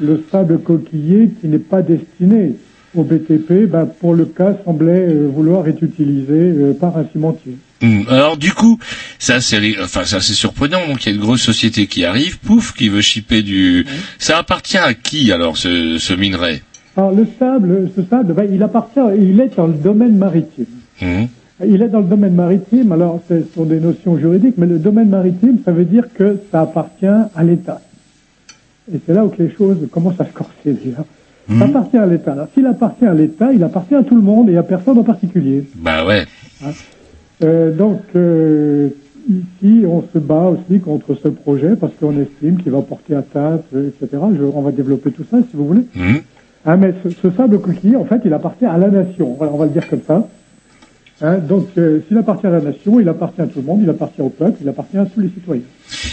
le sable coquillé qui n'est pas destiné au BTP, ben, pour le cas, semblait euh, vouloir être utilisé euh, par un cimentier. Hmm. Alors du coup, ça c'est enfin c'est assez surprenant. Donc il y a une grosse société qui arrive, pouf, qui veut shipper du. Ça appartient à qui alors ce, ce minerai? Alors le sable, ce sable, ben, il appartient, il est dans le domaine maritime. Hmm. Il est dans le domaine maritime, alors ce sont des notions juridiques, mais le domaine maritime, ça veut dire que ça appartient à l'État. Et c'est là où les choses commencent à se corser déjà. Ça appartient à l'État. Alors s'il appartient à l'État, il appartient à tout le monde et à personne en particulier. Bah ouais. Hein. Euh, donc euh, ici, on se bat aussi contre ce projet parce qu'on estime qu'il va porter atteinte, euh, etc. Je- on va développer tout ça si vous voulez. Hmm. Hein, mais ce, ce sable coquillé, en fait, il appartient à la nation. Voilà, on va le dire comme ça. Hein, donc, euh, s'il appartient à la nation, il appartient à tout le monde, il appartient au peuple, il appartient à tous les citoyens.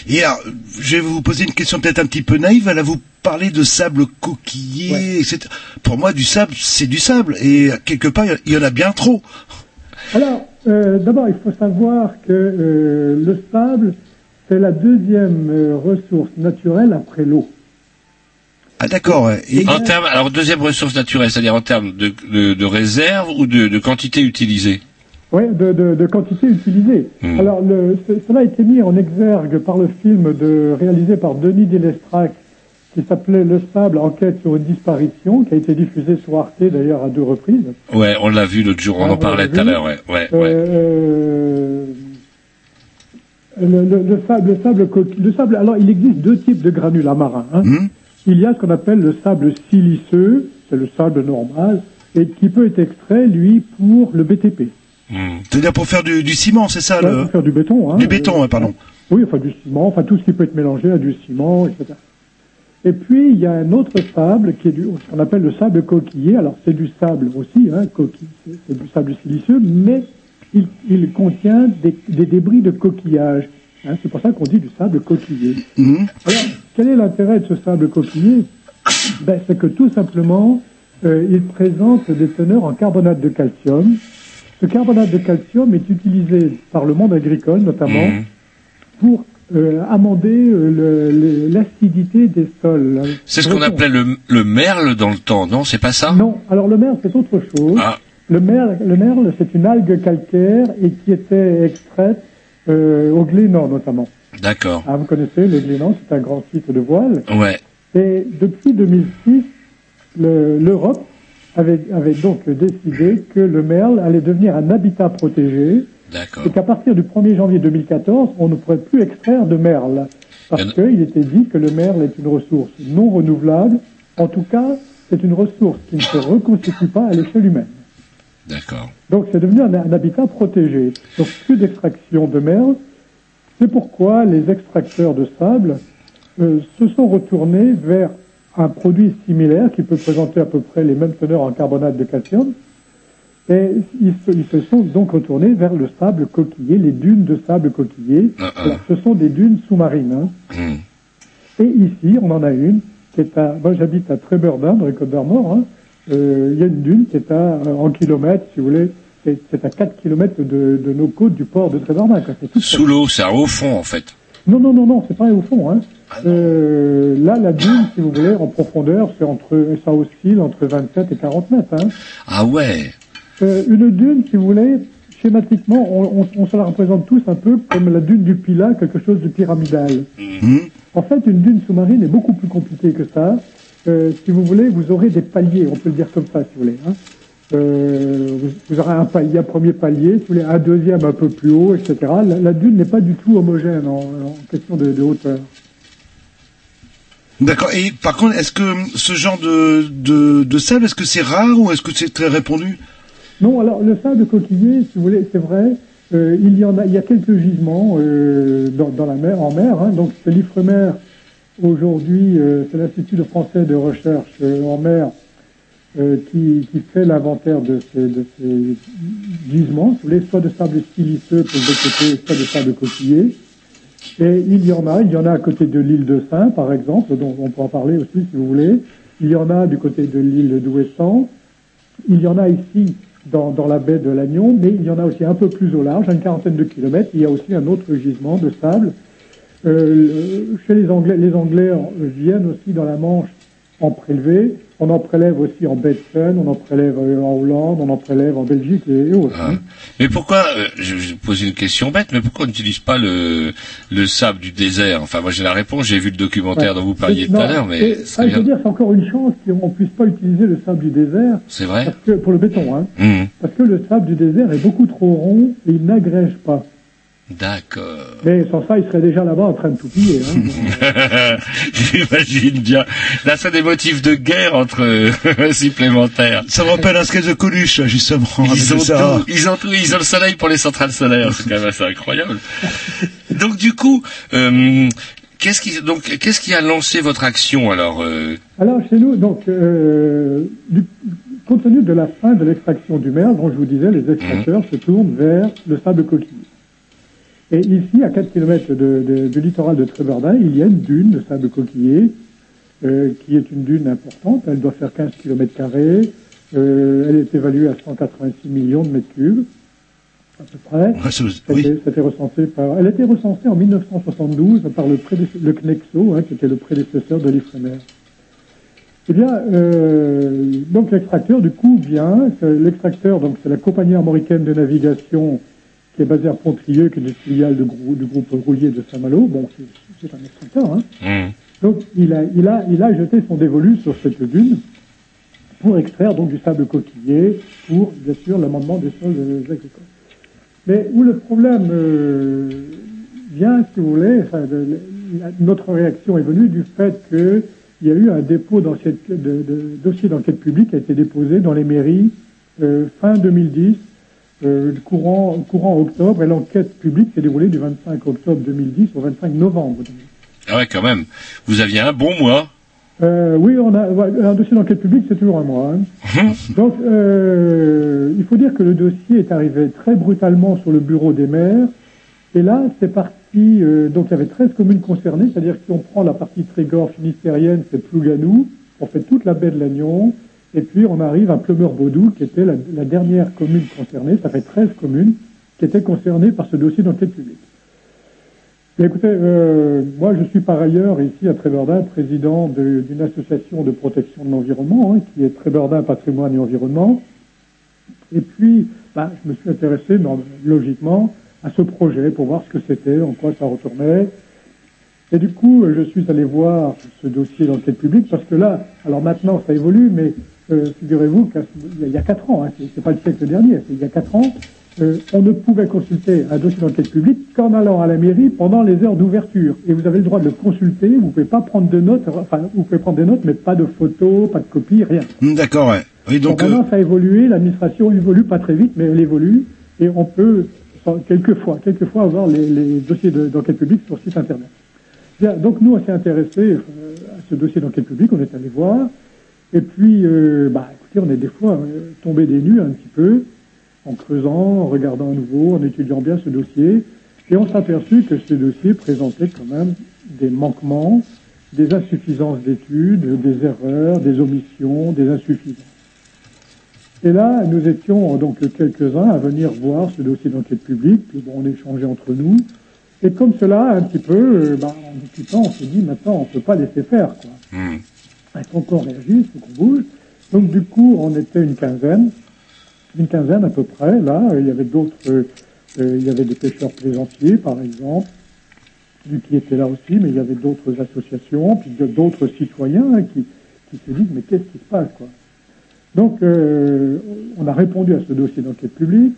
Et alors, je vais vous poser une question peut-être un petit peu naïve. Elle vous parler de sable coquillé, etc. Pour moi, du sable, c'est du sable. Et quelque part, il y en a bien trop. Alors, euh, d'abord, il faut savoir que euh, le sable, c'est la deuxième euh, ressource naturelle après l'eau. Ah d'accord. Et- En termes, alors deuxième ressource naturelle, c'est-à-dire en termes de, de, de réserve ou de, de quantité utilisée? Oui, de, de, de quantité utilisée. Hmm. Alors, le, ce- cela a été mis en exergue par le film de, réalisé par Denis Delestrac qui s'appelait Le sable, enquête sur une disparition, qui a été diffusé sur Arte d'ailleurs à deux reprises. Ouais, on l'a vu l'autre jour, on Ah, en parlait tout à l'heure, ouais, ouais, Euh, ouais. euh, le, le- le sable, le sable, le sable. Alors, il existe deux types de granulats marins. hein. Il y a ce qu'on appelle le sable siliceux, c'est le sable normal, et qui peut être extrait, lui, pour le BTP. C'est-à-dire pour faire du, du ciment, c'est ça Ouais, le... pour faire du béton. Hein, Du béton, ouais, pardon. Oui, enfin du ciment, enfin tout ce qui peut être mélangé à du ciment, etc. Et puis il y a un autre sable qui est du, ce qu'on appelle le sable coquillé. Alors c'est du sable aussi, hein, coquille, c'est du sable siliceux, mais il, il contient des, des débris de coquillage. Hein, c'est pour ça qu'on dit du sable coquillé. Alors, quel est l'intérêt de ce sable coquillé ben, C'est que tout simplement, euh, il présente des teneurs en carbonate de calcium. Ce carbonate de calcium est utilisé par le monde agricole notamment pour euh, amender euh, l'acidité des sols. C'est ce qu'on appelait le, le merle dans le temps, non? C'est pas ça? Non, alors le merle c'est autre chose. Ah. Le merle, le merle c'est une algue calcaire et qui était extraite euh, au Glénan notamment. D'accord. Ah, vous connaissez le Glénan, c'est un grand site de voile. Ouais. Et depuis 2006, le- l'Europe avait, avait donc décidé que le merle allait devenir un habitat protégé c'est qu'à partir du 1er janvier 2014, on ne pourrait plus extraire de merle. Parce en qu'il était dit que le merle est une ressource non renouvelable. En tout cas, c'est une ressource qui ne se reconstitue pas à l'échelle humaine. D'accord. Donc c'est devenu un, un habitat protégé. Donc plus d'extraction de merle. C'est pourquoi les extracteurs de sable euh, se sont retournés vers un produit similaire qui peut présenter à peu près les mêmes teneurs en carbonate de calcium. Et ils se, ils se sont donc retournés vers le sable coquillé, les dunes de sable coquillé. Ah, ah. Alors, ce sont des dunes sous-marines. hein. Hmm. Et ici, on en a une qui est à. Moi, j'habite à Tréberdun, dans les Côtes d'Armor. hein. Euh, Il y a une dune qui est à, euh, en kilomètres, si vous voulez. C'est à 4 kilomètres de, de nos côtes du port de tout Sous l'eau, c'est au fond en fait. Non, non, non, non, c'est pas au fond. Hein. Euh, là, la dune, si vous voulez, en profondeur, c'est entre, ça oscille entre 27 et 40 mètres. Hein. Ah ouais. Euh, une dune, si vous voulez, schématiquement, on, on- on se la représente tous un peu comme la dune du Pila, quelque chose de pyramidal. En fait, une dune sous-marine est beaucoup plus compliquée que ça. Euh, si vous voulez, vous aurez des paliers, on peut le dire comme ça, si vous voulez. hein. Euh, vous, vous aurez un palier, un premier palier, un deuxième un peu plus haut, etc. La, la dune n'est pas du tout homogène en, en question de, de hauteur. D'accord. Et par contre, est-ce que ce genre de, de, de sable, est-ce que c'est rare ou est-ce que c'est très répandu? Non, alors le sable coquillé, si vous voulez, c'est vrai, euh, il y en a, il y a quelques gisements euh, dans, dans la mer, en mer. hein. donc c'est l'Ifremer aujourd'hui, euh, c'est l'Institut de français de recherche en mer euh, qui, fait l'inventaire de ces, gisements, soit de sable siliceux pour le côté, soit de sable coquillé. Et il y en a, il y en a à côté de l'île de Saint, par exemple, dont on pourra parler aussi si vous voulez. Il y en a du côté de l'île d'Ouessant. Il y en a ici dans, la baie de Lannion, mais il y en a aussi un peu plus au large, à une quarantaine de kilomètres. Il y a aussi un autre gisement de sable. Euh, chez les Anglais, les Anglais en- viennent aussi dans la Manche en prélever. On en prélève aussi en Seine, on en prélève euh, en Hollande, on en prélève en Belgique et, autres. Ah. Mais pourquoi, euh, je je vais poser une question bête, mais pourquoi on n'utilise pas le, le sable du désert? Enfin, moi j'ai la réponse, j'ai vu le documentaire Ouais. dont vous parliez tout à l'heure, mais ce ah, je veux dire, c'est encore une chance qu'on puisse pas utiliser le sable du désert. C'est vrai Parce que, pour le béton, hein. Hmm. Parce que le sable du désert est beaucoup trop rond et il n'agrège pas. D'accord. Mais sans ça, il serait déjà là-bas en train de tout piller. Hein. J'imagine bien. Là, c'est des motifs de guerre entre euh, supplémentaires. Ça me rappelle un sketch de Coluche, justement. Ils ont, ça. tout, ils ont tout, ils ont le soleil pour les centrales solaires, c'est quand même assez incroyable. Donc du coup, euh, qu'est-ce qui donc qu'est-ce qui a lancé votre action alors euh, Alors, chez nous, donc, euh, du- compte tenu de la fin de l'extraction du merle, dont je vous disais, les extracteurs se tournent vers le sable coquillé. Et ici, à 4 km de, de- du littoral de Trébordin, il y a une dune de sable coquillé, euh, qui est une dune importante. Elle doit faire 15 km carrés. Euh, elle est évaluée à 186 millions de mètres cubes, à peu près. Oui. été recensé par, elle a été recensée en 1972 par le, prédé- le CNEXO, hein, qui était le prédécesseur de l'IFREMER. Eh bien, euh, donc l'extracteur du coup vient, c'est- l'extracteur donc c'est la compagnie armoricaine de navigation qui est basée à Pontrieux, qui est une filiale de grou- du groupe roulier de Saint-Malo. Bon, c'est un extracteur, hein. hmm. Donc il a, il a, il a jeté son dévolu sur cette dune pour extraire donc du sable coquillé pour bien sûr l'amendement des sols euh, agricoles. Mais où le problème euh, vient, si vous voulez, enfin, de- la- notre réaction est venue du fait qu'il y a eu un dépôt d'enquête- de, de dossier d'enquête publique qui a été déposé dans les mairies euh, fin 2010, euh, courant, courant octobre, et l'enquête publique s'est déroulée du 25 octobre 2010 au 25 novembre 2010. Ah ouais, quand même. Vous aviez un bon mois. Euh, oui, on a ouais, un dossier d'enquête publique, c'est toujours un mois. hein. Donc, euh, il faut dire que le dossier est arrivé très brutalement sur le bureau des maires. Et là, c'est parti. euh, donc, il y avait 13 communes concernées, c'est-à-dire que si on prend la partie Trégor finistérienne, c'est Plouganou, on fait toute la baie de Lannion, et puis on arrive à Plumeur-Baudou, qui était la, dernière commune concernée. Ça fait 13 communes qui étaient concernées par ce dossier d'enquête publique. Écoutez, euh, moi je suis par ailleurs ici à Trébordin président de- d'une association de protection de l'environnement hein, qui est Trébordin Patrimoine et Environnement. Et puis, bah, je me suis intéressé logiquement à ce projet pour voir ce que c'était, en quoi ça retournait. Et du coup, je suis allé voir ce dossier d'enquête publique parce que là, alors maintenant ça évolue, mais euh, figurez-vous qu'il y a- quatre ans, hein, c'est pas le siècle dernier, c'est il y a quatre ans, euh, on ne pouvait consulter un dossier d'enquête publique qu'en allant à la mairie pendant les heures d'ouverture. Et vous avez le droit de le consulter, vous ne pouvez pas prendre de notes, enfin, vous pouvez prendre des notes, mais pas de photos, pas de copies, rien. Hmm, D'accord, ouais. Oui, donc, Bon, euh, maintenant, ça a évolué, l'administration évolue pas très vite, mais elle évolue, et on peut, quelquefois, quelquefois avoir les, les dossiers de- d'enquête publique sur site Internet. Bien, donc nous, on s'est intéressé euh, à ce dossier d'enquête publique, on est allé voir, et puis, euh, bah, écoutez, on est des fois euh, tombé des nues un petit peu, en creusant, en regardant à nouveau, en étudiant bien ce dossier, et on s'est aperçu que ce dossier présentait quand même des manquements, des insuffisances d'études, des erreurs, des omissions, des insuffisances. Et là, nous étions donc quelques-uns à venir voir ce dossier d'enquête publique, puis bon, on échangeait entre nous. Et comme cela, un petit peu, euh, bah, en discutant, on s'est dit, maintenant, on ne peut pas laisser faire, quoi. Hmm. Faut qu'on réagisse, il faut qu'on bouge. Donc, du coup, on était une quinzaine, une quinzaine à peu près, là. Il y avait d'autres, euh, euh, il y avait des pêcheurs plaisanciers, par exemple, qui était là aussi, mais il y avait d'autres associations, puis d'autres citoyens hein, qui, qui se disent, mais qu'est-ce qui se passe, quoi? Donc, euh, on a répondu à ce dossier d'enquête publique.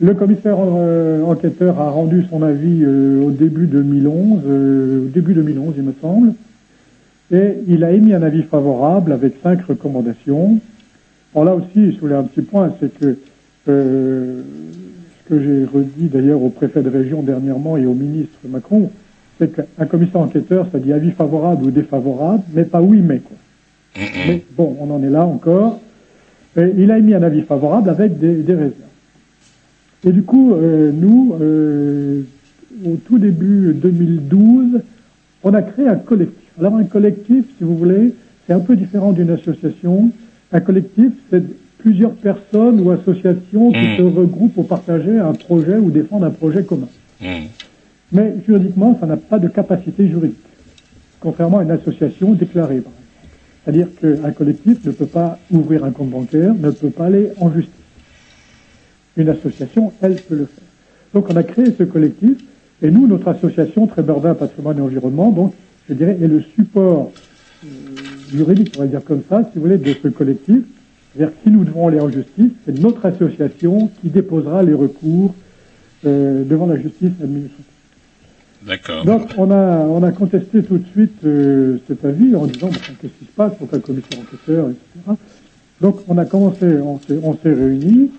Le commissaire enquêteur a rendu son avis au début 2011, euh, au début 2011, il me semble, et il a émis un avis favorable avec cinq recommandations. Alors là aussi, je voulais un petit point, c'est que euh, ce que j'ai redit d'ailleurs au préfet de région dernièrement et au ministre Macron, c'est qu'un commissaire enquêteur, ça dit avis favorable ou défavorable, mais pas oui, mais quoi. Mais bon, on en est là encore. Et il a émis un avis favorable avec des, des réserves. Et du coup, euh, nous, euh, au tout début 2012, on a créé un collectif. Alors un collectif, si vous voulez, c'est un peu différent d'une association. Un collectif, c'est plusieurs personnes ou associations qui Mm. se regroupent pour partager un projet ou défendre un projet commun. Hmm. Mais juridiquement, ça n'a pas de capacité juridique, contrairement à une association déclarée, par exemple. C'est-à-dire qu'un collectif ne peut pas ouvrir un compte bancaire, ne peut pas aller en justice. Une association, elle, peut le faire. Donc on a créé ce collectif, et nous, notre association Tréberda Patrimoine et Environnement, donc, je dirais, est le support euh, juridique, on va dire comme ça, si vous voulez, de ce collectif. C'est-à-dire que si nous devons aller en justice, c'est notre association qui déposera les recours euh, devant la justice administrative. D'accord. Donc on a on a contesté tout de suite euh, cet avis en disant qu'est-ce qui se passe, pourquoi le commissaire enquêteur, etc. Donc on a commencé, on s'est on s'est réunis.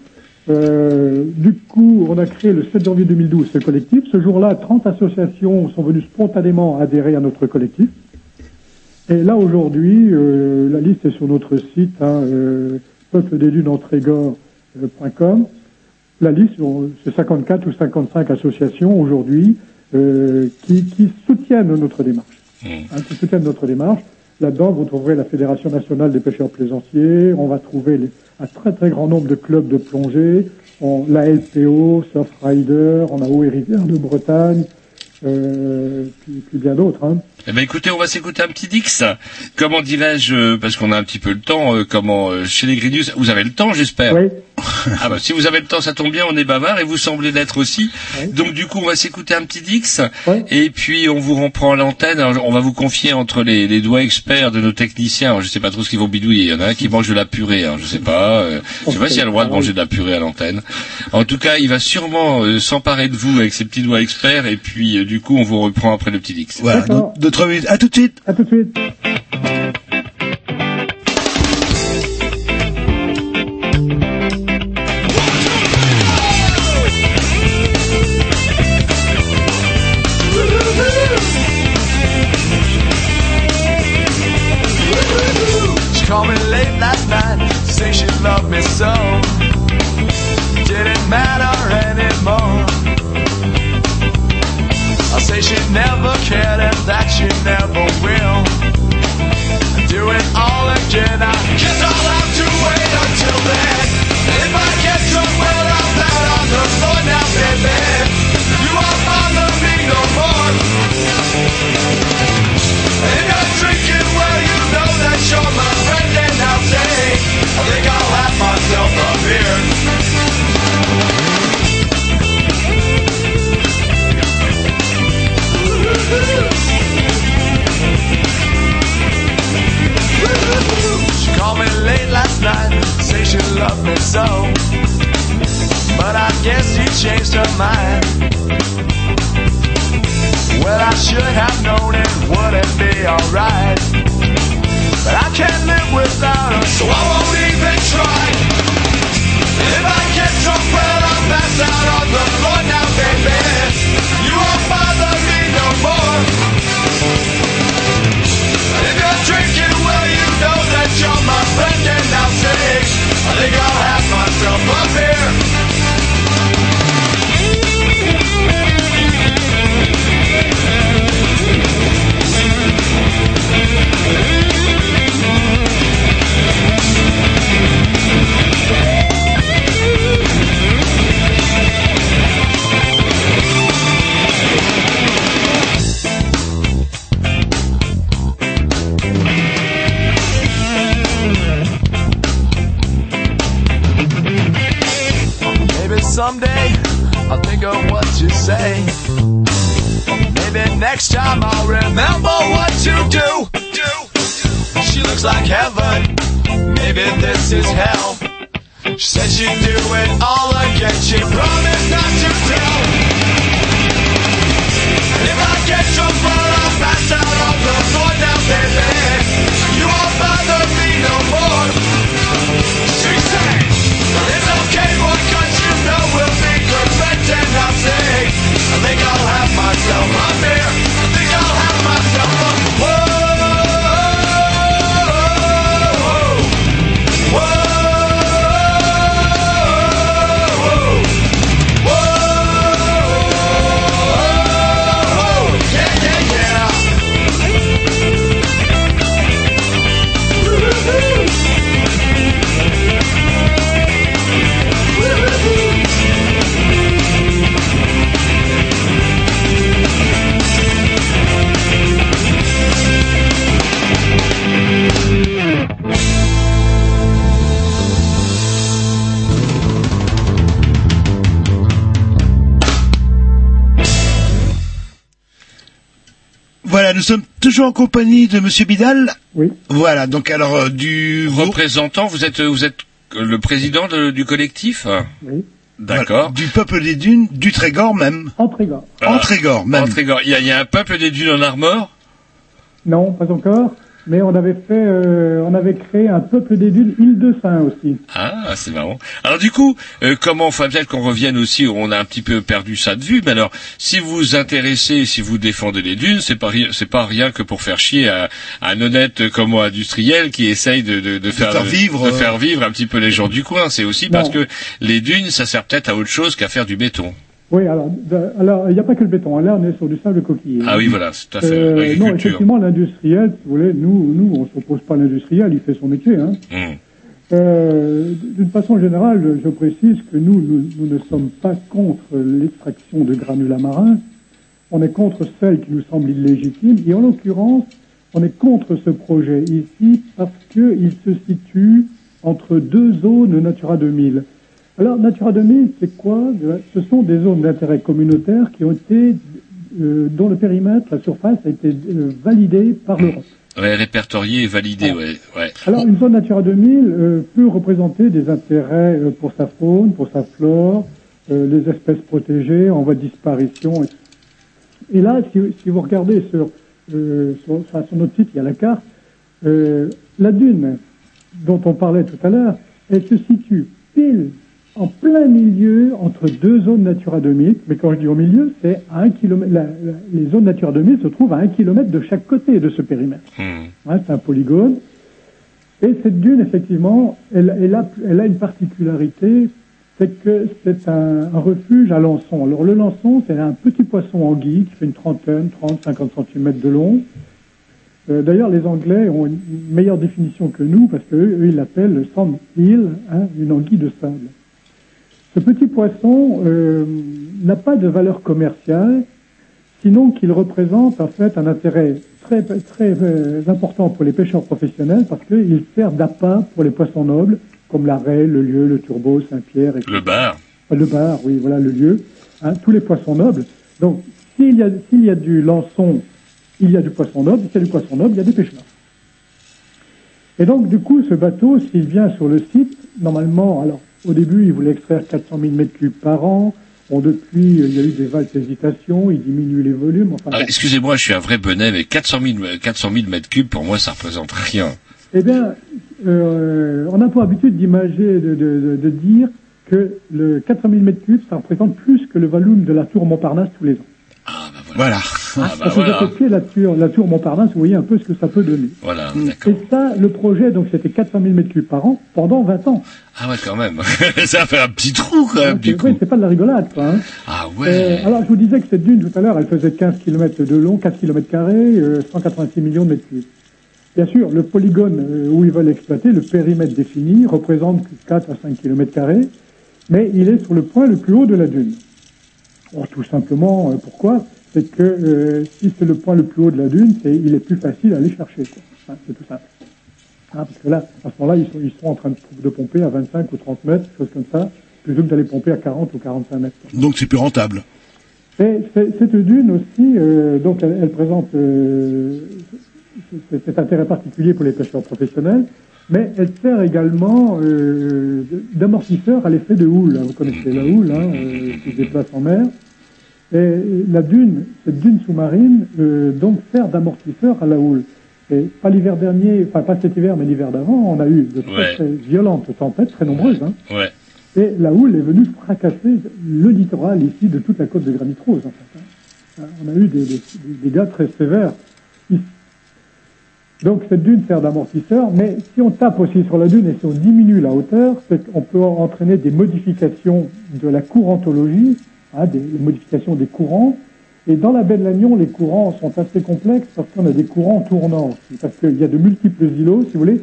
Euh, du coup, on a créé le 7 janvier 2012 ce collectif. Ce jour-là, 30 associations sont venues spontanément adhérer à notre collectif. Et là aujourd'hui, euh, la liste est sur notre site, hein, euh, peuple-des-dunes-en-Trégor.com. La liste, c'est 54 ou 55 associations aujourd'hui euh, qui, qui soutiennent notre démarche. Hein, qui soutiennent notre démarche. Là-dedans, vous trouverez la Fédération nationale des pêcheurs plaisanciers. On va trouver les- un très très grand nombre de clubs de plongée. On, la LPO, Surfrider, on a Eau et Rivière de Bretagne, euh, puis, puis bien d'autres. Hein. Eh ben écoutez, on va s'écouter un petit Dix. Comment dirais-je, euh, parce qu'on a un petit peu le temps, euh, comment euh, chez les Grignius, vous avez le temps, j'espère. Oui. Ah bah si vous avez le temps, ça tombe bien, on est bavard et vous semblez l'être aussi. Donc du coup, on va s'écouter un petit Dix. Et puis on vous reprend à l'antenne. Alors, On va vous confier entre les, les doigts experts de nos techniciens. Alors, je sais pas trop ce qu'ils vont bidouiller. Il y en a un qui mange de la purée. hein, je sais pas. euh, je sais pas s'il a le droit de manger de la purée à l'antenne. En tout cas, il va sûrement euh, s'emparer de vous avec ses petits doigts experts. Et puis euh, du coup, on vous reprend après le petit Dix. Voilà, donc, deux, trois minutes. À tout de suite. À tout de suite. Say she loved me so. Didn't matter anymore. I say she never cared and that she never will. Do it all again. I guess I'll night, say she loved me so. but I guess she changed her mind. Well, I should have known it wouldn't be alright. But I can't live without her, so I won't even try. If I get drunk, well, I'll pass out on the Maybe next time I'll remember what you do. She looks like heaven. Maybe this is hell. She said she'd do it all again. She promised not to tell. Toujours en compagnie de Monsieur Bidal. Oui. Voilà, donc alors euh, du Représentant, vous êtes vous êtes le président de- du collectif Oui. D'accord. du peuple des dunes, du Trégor même. En Trégor. En Trégor même. En Trégor. Il y a, il y a un peuple des dunes en Armor? Non, pas encore. Mais on avait fait, euh, on avait créé un peuple des dunes, île de Saint aussi. Ah, c'est marrant. Alors du coup, euh, comment, enfin peut-être qu'on revienne aussi, on a un petit peu perdu ça de vue, mais alors, si vous vous intéressez, si vous défendez les dunes, c'est pas, c'est pas rien que pour faire chier à, à un honnête comme moi industriel qui essaye de, de, de faire, faire vivre, de euh, faire vivre un petit peu les gens du coin. C'est aussi parce que les dunes, ça sert peut-être à autre chose qu'à faire du béton. Oui, alors, alors il n'y a pas que le béton. Là, on est sur du sable coquillé. Ah oui, voilà, c'est à fait. Euh, non, effectivement, l'industriel, si vous voulez, nous, nous, on s'oppose pas à l'industriel, il fait son métier. Hein. Hum. Euh, D'une façon générale, je, je précise que nous, nous, nous ne sommes pas contre l'extraction de granulats marins. On est contre celle qui nous semble illégitime. Et en l'occurrence, on est contre ce projet ici parce qu'il se situe entre deux zones Natura 2000. Alors, Natura 2000, c'est quoi Ce sont des zones d'intérêt communautaire qui ont été, euh, dont le périmètre, la surface, a été euh, validé par l'Europe. Ouais, répertorié et validé, ouais, ouais. Alors, une zone Natura 2000 euh, peut représenter des intérêts pour sa faune, pour sa flore, les espèces protégées en voie de disparition. Et là, si, si vous regardez sur, sur, enfin, sur notre site, il y a la carte, la dune dont on parlait tout à l'heure, elle se situe pile en plein milieu entre deux zones Natura 2000. Mais quand je dis au milieu, c'est à un kilomètre. la- la- les zones Natura 2000 se trouvent à un kilomètre de chaque côté de ce périmètre. Hum. Hein, c'est un polygone. Et cette dune, effectivement, elle, elle a, elle a une particularité, c'est que c'est un, un refuge à lançon. Alors le lançon, c'est un petit poisson anguille qui fait une trentaine, 30, 50 cm de long. Euh, D'ailleurs, les Anglais ont une meilleure définition que nous, parce qu'eux, eux, ils l'appellent le sand eel, hein, une anguille de sable. Ce petit poisson euh, n'a pas de valeur commerciale, sinon qu'il représente en fait un intérêt très, très euh, important pour les pêcheurs professionnels parce qu'il sert d'appât pour les poissons nobles, comme la raie, le lieu, le turbo, Saint-Pierre, etc. Le bar. Le bar, oui, voilà le lieu. Hein, tous les poissons nobles. Donc, s'il y, a, s'il y a du lançon, il y a du poisson noble. S'il y a du poisson noble, il y a des pêches nobles. Et donc, du coup, ce bateau, s'il vient sur le site, normalement, alors, Au début, ils voulaient extraire 400 000 mètres cubes par an. Bon, depuis, euh, il y a eu des vastes hésitations, ils diminuent les volumes. Enfin, Ah, bon. Excusez-moi, je suis un vrai bonnet, mais 400 000, 400 000 mètres cubes, pour moi, ça représente rien. Eh bien, euh, on a pour habitude d'imager, de, de, de, de dire que le 400 000 mètres cubes, ça représente plus que le volume de la tour Montparnasse tous les ans. Voilà. Ah, bah Quand vous voilà. effectuez la tour, la tour Montparnasse, vous voyez un peu ce que ça peut donner. Voilà, Et d'accord. ça, le projet, donc c'était 400 000 mètres cubes par an pendant 20 ans. Ah ouais, quand même. ça fait un petit trou, quand même, du C'est coup. oui, c'est pas de la rigolade, quoi. Hein. Ah ouais. Euh, alors, je vous disais que cette dune, tout à l'heure, elle faisait 15 km de long, 4 km euh, 186 millions de mètres cubes. Bien sûr, le polygone euh, où ils veulent exploiter, le périmètre défini, représente 4 à 5 km mais il est sur le point le plus haut de la dune. Bon, tout simplement, euh, pourquoi? C'est que euh, si c'est le point le plus haut de la dune, c'est, il est plus facile à aller chercher. Hein, c'est tout simple. Hein, parce que là, à ce moment-là, ils sont, ils sont en train de, de pomper à 25 ou 30 mètres, chose comme ça, plutôt que d'aller pomper à 40 ou 45 mètres. quoi. Donc c'est plus rentable. Et cette dune aussi, euh, donc elle, elle présente euh, cet intérêt particulier pour les pêcheurs professionnels, mais elle sert également euh, d'amortisseur à l'effet de houle. Vous connaissez la houle, hein, euh, qui se déplace en mer. Et la dune, cette dune sous-marine, euh, donc sert d'amortisseur à la houle. Et pas l'hiver dernier, enfin pas cet hiver, mais l'hiver d'avant, on a eu de très, Ouais. très violentes tempêtes, très nombreuses. Hein. Ouais. Et la houle est venue fracasser le littoral ici de toute la côte de Granit Rose. En fait, hein. On a eu des, des- des dégâts très sévères ici. Donc cette dune sert d'amortisseur, mais si on tape aussi sur la dune et si on diminue la hauteur, qu'on peut entraîner des modifications de la courantologie, hein, des modifications des courants. Et dans la baie de Lannion, les courants sont assez complexes parce qu'on a des courants tournants parce qu'il y a de multiples îlots, si vous voulez,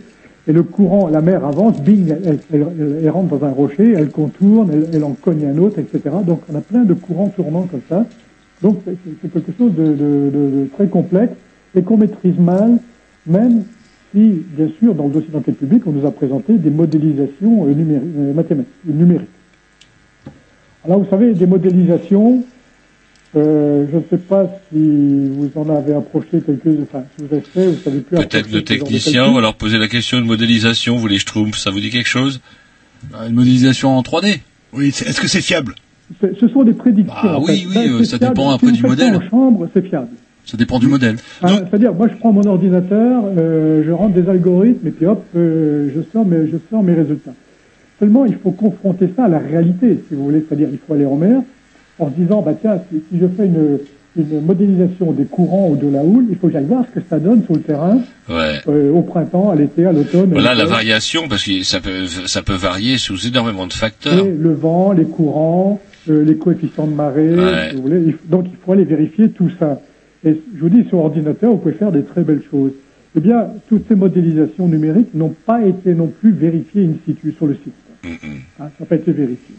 et le courant, la mer avance, bing, elle, elle- rentre dans un rocher, elle contourne, elle, en cogne un autre, etc. Donc on a plein de courants tournants comme ça. Donc c'est quelque chose de, de- très complexe et qu'on maîtrise mal, même si, bien sûr, dans le dossier d'enquête publique, on nous a présenté des modélisations euh, numéri- euh, mathématiques, numériques. Alors vous savez, des modélisations, euh, je ne sais pas si vous en avez approché quelques, enfin, si vous avez fait, vous savez plus Peut-être le technicien, va leur poser la question de modélisation, vous les schtroumpfs, ça vous dit quelque chose? Une modélisation en 3D Oui, est-ce que c'est fiable? Ce sont des prédictions. Bah en oui, fait. oui, Ça, euh, ça dépend un Si du modèle. en chambre, c'est fiable. Ça dépend du modèle. Hein, C'est-à-dire, moi, je prends mon ordinateur, euh, je rentre des algorithmes, et puis hop, euh, je, sors mes, je sors mes résultats. Seulement, il faut confronter ça à la réalité, si vous voulez. C'est-à-dire, il faut aller en mer, en se disant, bah tiens, si, si je fais une, une modélisation des courants ou de la houle, il faut que j'aille voir ce que ça donne sur le terrain, Ouais. euh, au printemps, à l'été, à l'automne. à Voilà la variation, parce que ça peut, ça peut varier sous énormément de facteurs. Et le vent, les courants, euh, les coefficients de marée, Ouais. si vous voulez. Donc il faut aller vérifier tout ça. Et je vous dis, sur ordinateur, vous pouvez faire des très belles choses. Eh bien, toutes ces modélisations numériques n'ont pas été non plus vérifiées in situ sur le site. Mm, mm. Hein, ça n'a pas été vérifié.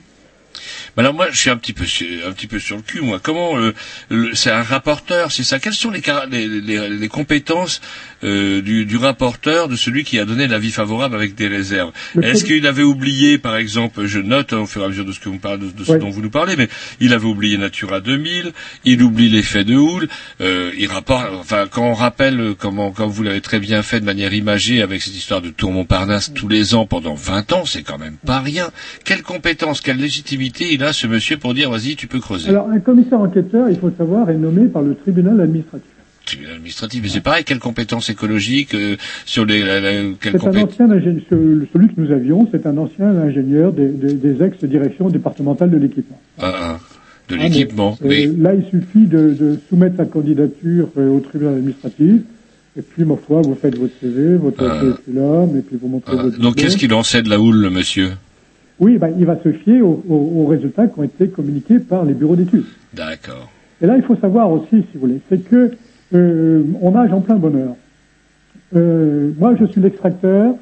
Mais alors moi, je suis un petit peu, sur- un petit peu sur le cul, moi. Comment euh, le- c'est un rapporteur, c'est ça Quelles sont les, les, les- les compétences euh, du, du rapporteur, de celui qui a donné l'avis favorable avec des réserves Est-ce qu'il avait oublié, par exemple, je note hein, au fur et à mesure de ce que vous parlez, de, de ce Ouais. dont vous nous parlez, mais il avait oublié Natura 2000, il oublie l'effet de houle, euh, il rapporte, enfin quand on rappelle comment, comme vous l'avez très bien fait de manière imagée avec cette histoire de Tour Montparnasse tous les ans pendant 20 ans, c'est quand même pas rien. Quelle compétence, quelle légitimité il a ce monsieur pour dire vas-y tu peux creuser? Alors, un commissaire enquêteur, il faut savoir, est nommé par le tribunal administratif. Tribunal administratif, mais c'est pareil, quelles compétences écologiques euh, sur les, la, la, C'est un ancien ingénieur, ce- celui que nous avions, c'est un ancien ingénieur des, des- des ex-directions départementales de l'équipement. Ah, ah, de Ah, l'équipement. mais, euh. Là, il suffit de, de soumettre sa candidature euh, au tribunal administratif. Et puis, ma foi, vous faites votre CV, votre Ah. curriculum, et puis vous montrez Ah, votre donc qu'est-ce qu'il en sait de la houle, le monsieur? Oui, ben, il va se fier aux, aux- aux résultats qui ont été communiqués par les bureaux d'études. D'accord. Et là, il faut savoir aussi, si vous voulez, c'est que euh, on nage en plein bonheur. Euh, moi, je suis l'extracteur.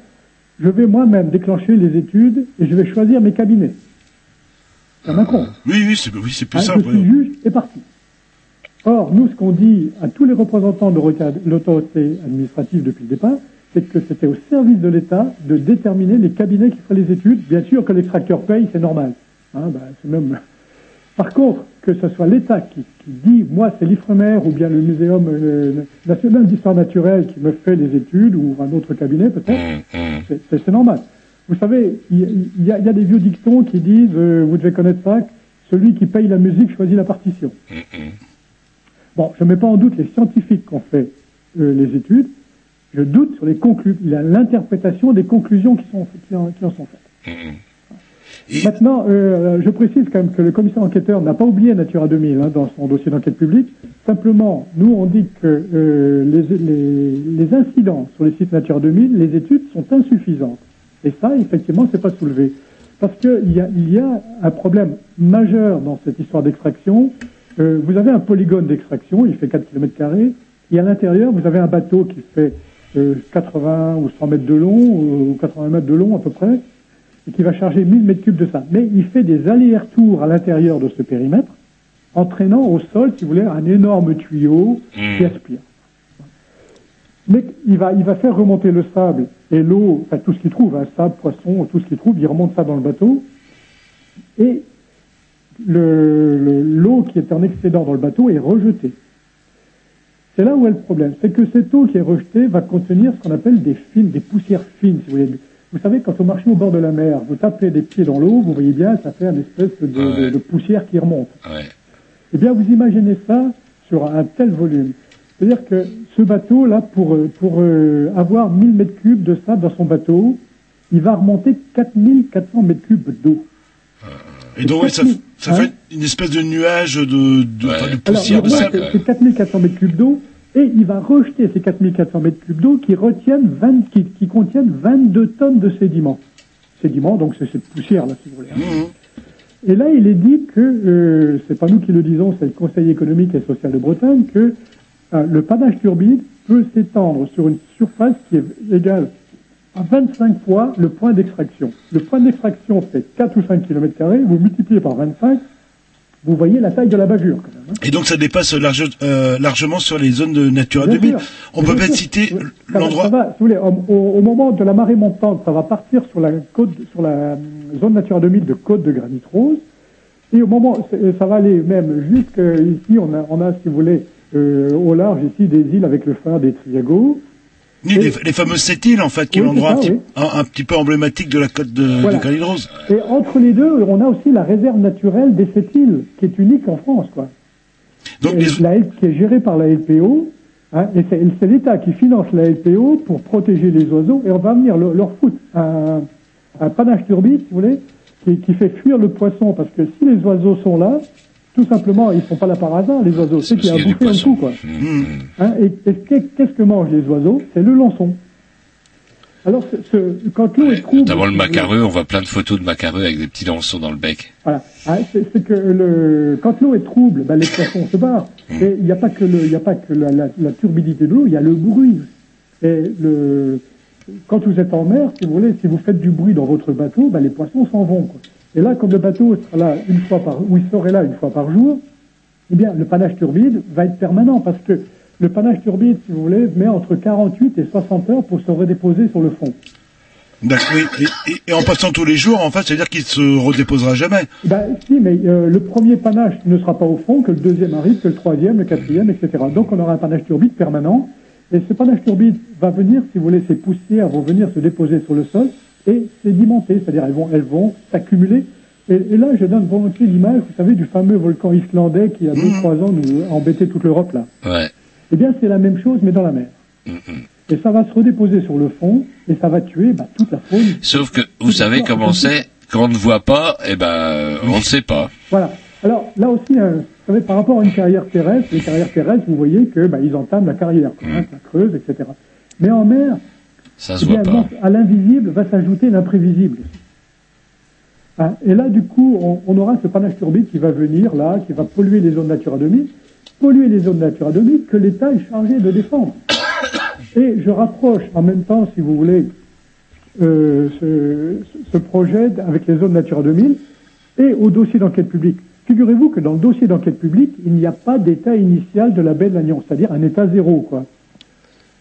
Je vais moi-même déclencher les études et je vais choisir mes cabinets. C'est un con. Oui, oui, c'est oui, c'est plus Hein, simple. je suis juge et parti. Or, nous, ce qu'on dit à tous les représentants de l'autorité- l'autorité administrative depuis le départ, c'est que c'était au service de l'État de déterminer les cabinets qui feraient les études. Bien sûr que l'extracteur paye, c'est normal. Hein, bah, c'est même... Par contre, que ce soit l'État qui, qui dit, moi, c'est l'IFREMER ou bien le Muséum euh, national d'histoire naturelle qui me fait les études ou un autre cabinet peut-être, Hum, hum. c'est- normal. Vous savez, il y, a, il y a des vieux dictons qui disent, euh, vous devez connaître ça, celui qui paye la musique choisit la partition. Bon, je ne mets pas en doute les scientifiques qui ont fait euh, les études, je doute sur l'interprétation des conclusions qui, sont, qui, en, qui en sont faites. Maintenant, euh, je précise quand même que le commissaire enquêteur n'a pas oublié Natura 2000 hein, dans son dossier d'enquête publique. Simplement, nous, on dit que euh, les, les- les incidents sur les sites Natura 2000, les études sont insuffisantes. Et ça, effectivement, c'est pas soulevé. Parce qu'il y a, il y a un problème majeur dans cette histoire d'extraction. Euh, vous avez un polygone d'extraction, il fait 4 km, et à l'intérieur, vous avez un bateau qui fait euh, 80 ou 100 mètres de long, euh, ou 80 mètres de long à peu près, et qui va charger 1000 mètres cubes de ça. Mais il fait des allers-retours à l'intérieur de ce périmètre, entraînant au sol, si vous voulez, un énorme tuyau qui aspire. Mais il va, il va faire remonter le sable et l'eau, enfin tout ce qu'il trouve, hein, sable, poisson, tout ce qu'il trouve, il remonte ça dans le bateau. Et le- le- l'eau qui est en excédent dans le bateau est rejetée. C'est là où est le problème. C'est que cette eau qui est rejetée va contenir ce qu'on appelle des fines, des poussières fines, si vous voulez. Vous savez, quand vous marchez au bord de la mer, vous tapez des pieds dans l'eau, vous voyez bien, ça fait une espèce de, de- de poussière qui remonte. Eh bien, vous imaginez ça sur un tel volume. C'est-à-dire que ce bateau-là, pour, euh, pour euh, avoir 1000 mètres cubes de sable dans son bateau, il va remonter 4400 mètres cubes d'eau. Et donc, ouais, ça, ça fait une espèce de nuage de, de, enfin, de Hein Alors, poussière, de sable. ces 4400 mètres cubes d'eau et il va rejeter ces 4400 mètres cubes d'eau qui retiennent 20, qui, qui contiennent 22 tonnes de sédiments. Sédiments, donc c'est cette poussière-là, si vous voulez. hein. Et là, il est dit que, euh, c'est pas nous qui le disons, c'est le Conseil économique et social de Bretagne, que euh, le panache turbide peut s'étendre sur une surface qui est égale à 25 fois le point d'extraction. Le point d'extraction fait 4 ou 5 km, vous multipliez par 25, vous voyez la taille de la bavure. quand même, hein. Et donc ça dépasse large- euh, largement sur les zones de Natura Bien 2000. sûr. On Bien peut peut-être sûr. citer l'endroit. au, au- moment de la marée montante, ça va partir sur la côte, sur la euh, zone Natura 2000 de côte de Granit Rose. Et au moment, c'est- ça va aller même jusque ici, on a, on a, si vous voulez, euh, au large ici des îles avec le phare des Triago. Ni les, les fameuses sept îles, en fait, qui est Oui, l'endroit un, oui. un, un petit peu emblématique de la côte de, Voilà. de. Et entre les deux, on a aussi la réserve naturelle des sept îles, qui est unique en France, quoi. Et la L- qui est gérée par la LPO, hein, et c'est c'est l'État qui finance la LPO pour protéger les oiseaux, et on va venir leur, leur foutre un, un panache turbide, si vous voulez, qui, qui fait fuir le poisson, parce que si les oiseaux sont là, tout simplement, ils sont pas là par hasard, les oiseaux, c'est qu'il y a à bouffer un coup, quoi. Hein, et et qu'est- qu'est-ce que mangent les oiseaux? C'est le lançon. Alors, ce- ce- quand l'eau est trouble... Notamment le macareux, on voit plein de photos de macareux avec des petits lançons dans le bec. Voilà. Ah, c'est que le, quand l'eau est trouble, ben, les poissons se barrent. Et il n'y a pas que, le, il n'y a pas que la, la, la turbidité de l'eau, il y a le bruit. Et le, quand vous êtes en mer, si vous voulez, si vous faites du bruit dans votre bateau, ben, les poissons s'en vont. Quoi. Et là, comme le bateau sera là une fois par, ou il serait là une fois par jour, eh bien, le panache turbide va être permanent parce que le panache turbide, si vous voulez, met entre 48 et 60 heures pour se redéposer sur le fond. D'accord, oui. Et, et- et en passant tous les jours, en fait, c'est-à-dire qu'il se redéposera jamais. Ben, si, mais euh, le premier panache ne sera pas au fond, que le deuxième arrive, que le troisième, le quatrième, etc. Donc on aura un panache turbide permanent. Et ce panache turbide va venir, si vous voulez, ces poussières vont venir se déposer sur le sol et sédimenter, c'est-à-dire elles vont, elles vont s'accumuler. Et, et là, je donne volontiers l'image, vous savez, du fameux volcan islandais qui, il y a deux, trois ans, nous a embêté toute l'Europe, là. Ouais. Eh bien, c'est la même chose, mais dans la mer. Et ça va se redéposer sur le fond, et ça va tuer bah, toute la faune. Sauf que vous savez comment c'est quand on ne voit pas, eh ben on ne sait pas. Voilà. Alors là aussi, hein, vous savez, par rapport à une carrière terrestre, les carrières terrestres, vous voyez que bah, ils entament la carrière, quoi, hein, ça creuse, etc. Mais en mer, Ça se bien, voit pas. à l'invisible va s'ajouter l'imprévisible. Hein, et là, du coup, on, on aura ce panache turbide qui va venir là, qui va polluer les zones Natura 2000, polluer les zones Natura 2000 que l'État est chargé de défendre. Et je rapproche en même temps, si vous voulez, euh, ce, ce projet avec les zones Natura 2000 et au dossier d'enquête publique. Figurez-vous que dans le dossier d'enquête publique, il n'y a pas d'état initial de la baie de l'Agnon, c'est-à-dire un état zéro, quoi.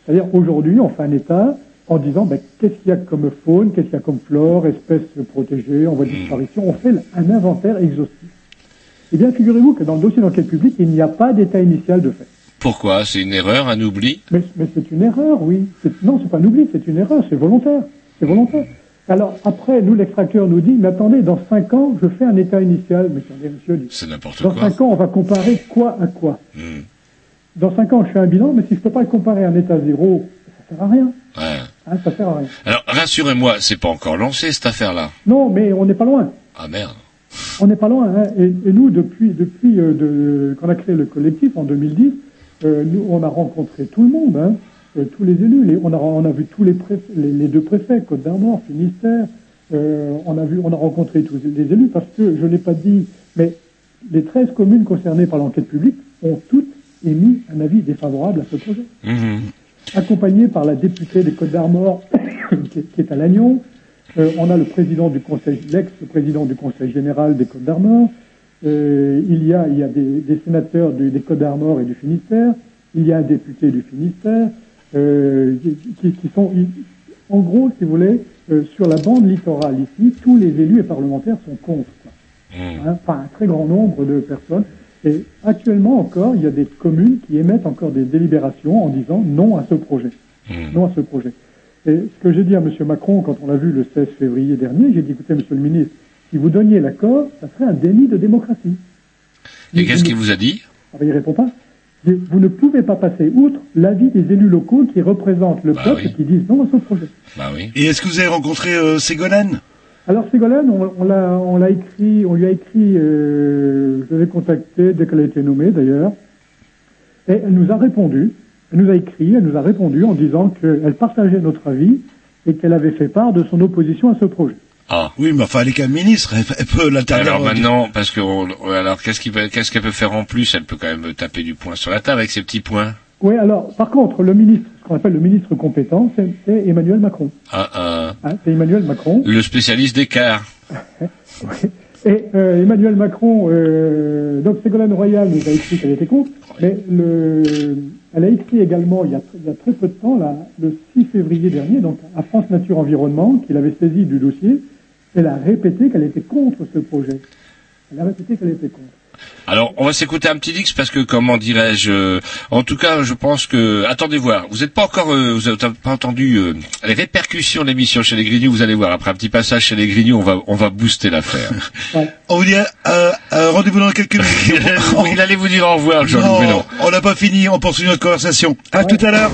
C'est-à-dire aujourd'hui, on fait un état en disant ben, qu'est-ce qu'il y a comme faune, qu'est-ce qu'il y a comme flore, espèces protégées, en voie de disparition. On fait un inventaire exhaustif. Eh bien, figurez-vous que dans le dossier d'enquête publique, il n'y a pas d'état initial de fait. Pourquoi? C'est une erreur, un oubli? Mais, mais c'est une erreur, oui. Non, c'est pas un oubli, c'est une erreur, c'est volontaire. C'est volontaire. Alors après, nous, l'extracteur nous dit, mais attendez, dans cinq ans, je fais un état initial. Mais attendez, monsieur, C'est n'importe dans quoi. cinq ans, on va comparer quoi à quoi? Hmm. Dans cinq ans, je fais un bilan, mais si je peux pas le comparer à un état zéro, ça sert à rien. Ouais. Hein, ça sert à rien. Alors, rassurez-moi, c'est pas encore lancé cette affaire-là. Non, mais on n'est pas loin. Ah merde. On n'est pas loin. Hein. Et, et nous, depuis, depuis euh, de, qu'on a créé le collectif en 2010, euh, nous, on a rencontré tout le monde, hein, euh, tous les élus. Les- on, a, on a vu tous les, les, les deux préfets, Côte d'Armor, Finistère. On a vu, on a rencontré tous les élus parce que je l'ai pas dit, mais les 13 communes concernées par l'enquête publique ont toutes émis un avis défavorable à ce projet Mhm. Accompagné par la députée des Côtes d'Armor, qui, est- qui est à Lannion. Euh, on a le président du conseil, l'ex-président du conseil général des Côtes d'Armor. Euh, il y a, il y a des, des sénateurs du- des Côtes d'Armor et du Finistère. Il y a un député du Finistère, euh, qui, qui- sont, en gros, si vous voulez, euh, sur la bande littorale ici, tous les élus et parlementaires sont contre. quoi. Hein, Enfin, un très grand nombre de personnes. Et actuellement encore, il y a des communes qui émettent encore des délibérations en disant non à ce projet. Non à ce projet. Et ce que j'ai dit à M. Macron quand on l'a vu le 16 février dernier, j'ai dit écoutez, Monsieur le ministre, si vous donniez l'accord, ça serait un déni de démocratie. Et qu'est-ce qu'il vous a dit? Ah ben, il répond pas. Vous ne pouvez pas passer outre l'avis des élus locaux qui représentent le peuple et qui disent non à ce projet. Bah oui. Et est-ce que vous avez rencontré euh, Ségolène? Alors Ségolène, on, on l'a, on l'a écrit, on lui a écrit, euh, je l'ai contactée dès qu'elle a été nommée d'ailleurs, et elle nous a répondu, elle nous a écrit, elle nous a répondu en disant qu'elle partageait notre avis et qu'elle avait fait part de son opposition à ce projet. Ah. Oui, mais enfin, elle est qu'un ministre, elle, peut l'intervenir. Alors maintenant, parce que on- alors qu'est-ce qu'il peut- qu'est-ce qu'elle peut faire en plus? Elle peut quand même taper du poing sur la table avec ses petits points. Oui, alors par contre, le ministre, ce qu'on appelle le ministre compétent, c'est, Emmanuel Macron. Ah, ah. Hein, c'est Emmanuel Macron. Le spécialiste d'écart. Et euh, Emmanuel Macron, euh, donc Ségolène Royal nous a écrit qu'elle était contre, mais le, elle a écrit également il y, a, il y a très peu de temps, là, le 6 février dernier, donc à France Nature Environnement, qu'il avait saisi du dossier, elle a répété qu'elle était contre ce projet. Elle a répété qu'elle était contre. Alors, on va s'écouter un petit dix parce que, comment dirais-je, euh, en tout cas, je pense que, attendez voir, vous n'êtes pas encore, euh, vous n'avez pas entendu euh, les répercussions de l'émission chez les Grignoux, vous allez voir, après un petit passage chez les Grignoux, on va, on va booster l'affaire. On vous dit euh, euh, rendez-vous dans quelques minutes. Il allait vous dire au revoir, non. on n'a pas fini, on poursuit notre conversation. À tout à l'heure.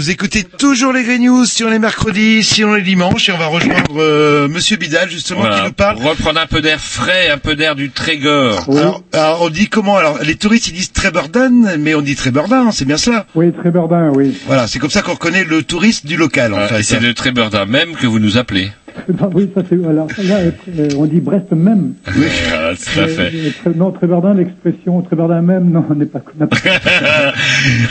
Vous écoutez toujours les Grey News si on est mercredi, si on est dimanche, et on va rejoindre euh, Monsieur Bidal justement Voilà, qui nous parle. reprendre un peu d'air frais, un peu d'air du Trégor. Alors, alors, on dit comment Alors les touristes ils disent Treberdan, mais on dit Treberdan, c'est bien cela. Oui, Tréberdin, oui. Voilà, c'est comme ça qu'on reconnaît le touriste du local en Ah, fait. et c'est de Trébordin même que vous nous appelez. Oui, ça c'est. Alors, là, euh, on dit Brest même. Voilà, tout à fait. Euh, euh, Tré- non, Tréberdin, l'expression Tréberdin même, non, on n'est pas.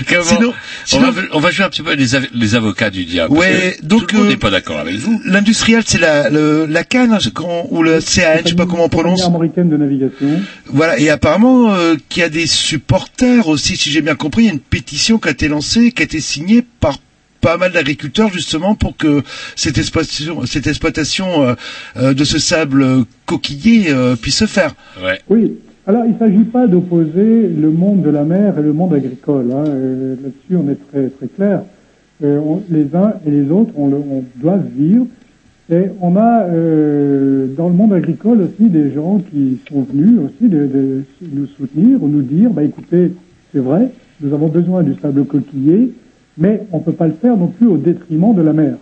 Comment- Sinon- on, va, on va jouer un petit peu les, av- les avocats du diable. Ouais, donc tout le monde euh, n'est pas d'accord avec vous. L'industriel, c'est la le, la canne hein, quand- ou le CAN, je sais pas comment on prononce. Américaine de navigation. Voilà, et apparemment euh, qu'il y a des supporters aussi, si j'ai bien compris, il y a une pétition qui a été lancée, qui a été signée par pas mal d'agriculteurs justement pour que cette exploitation, cette exploitation euh, euh, de ce sable coquillé euh, puisse se faire. Ouais. Oui. Alors, il ne s'agit pas d'opposer le monde de la mer et le monde agricole. hein. Là-dessus, on est très, très clair. Euh, on- les uns et les autres, on, le, on doit vivre. Et on a euh, dans le monde agricole aussi des gens qui sont venus aussi de, de nous soutenir ou nous dire, bah, écoutez, c'est vrai, nous avons besoin du sable coquillé, mais on ne peut pas le faire non plus au détriment de la mer.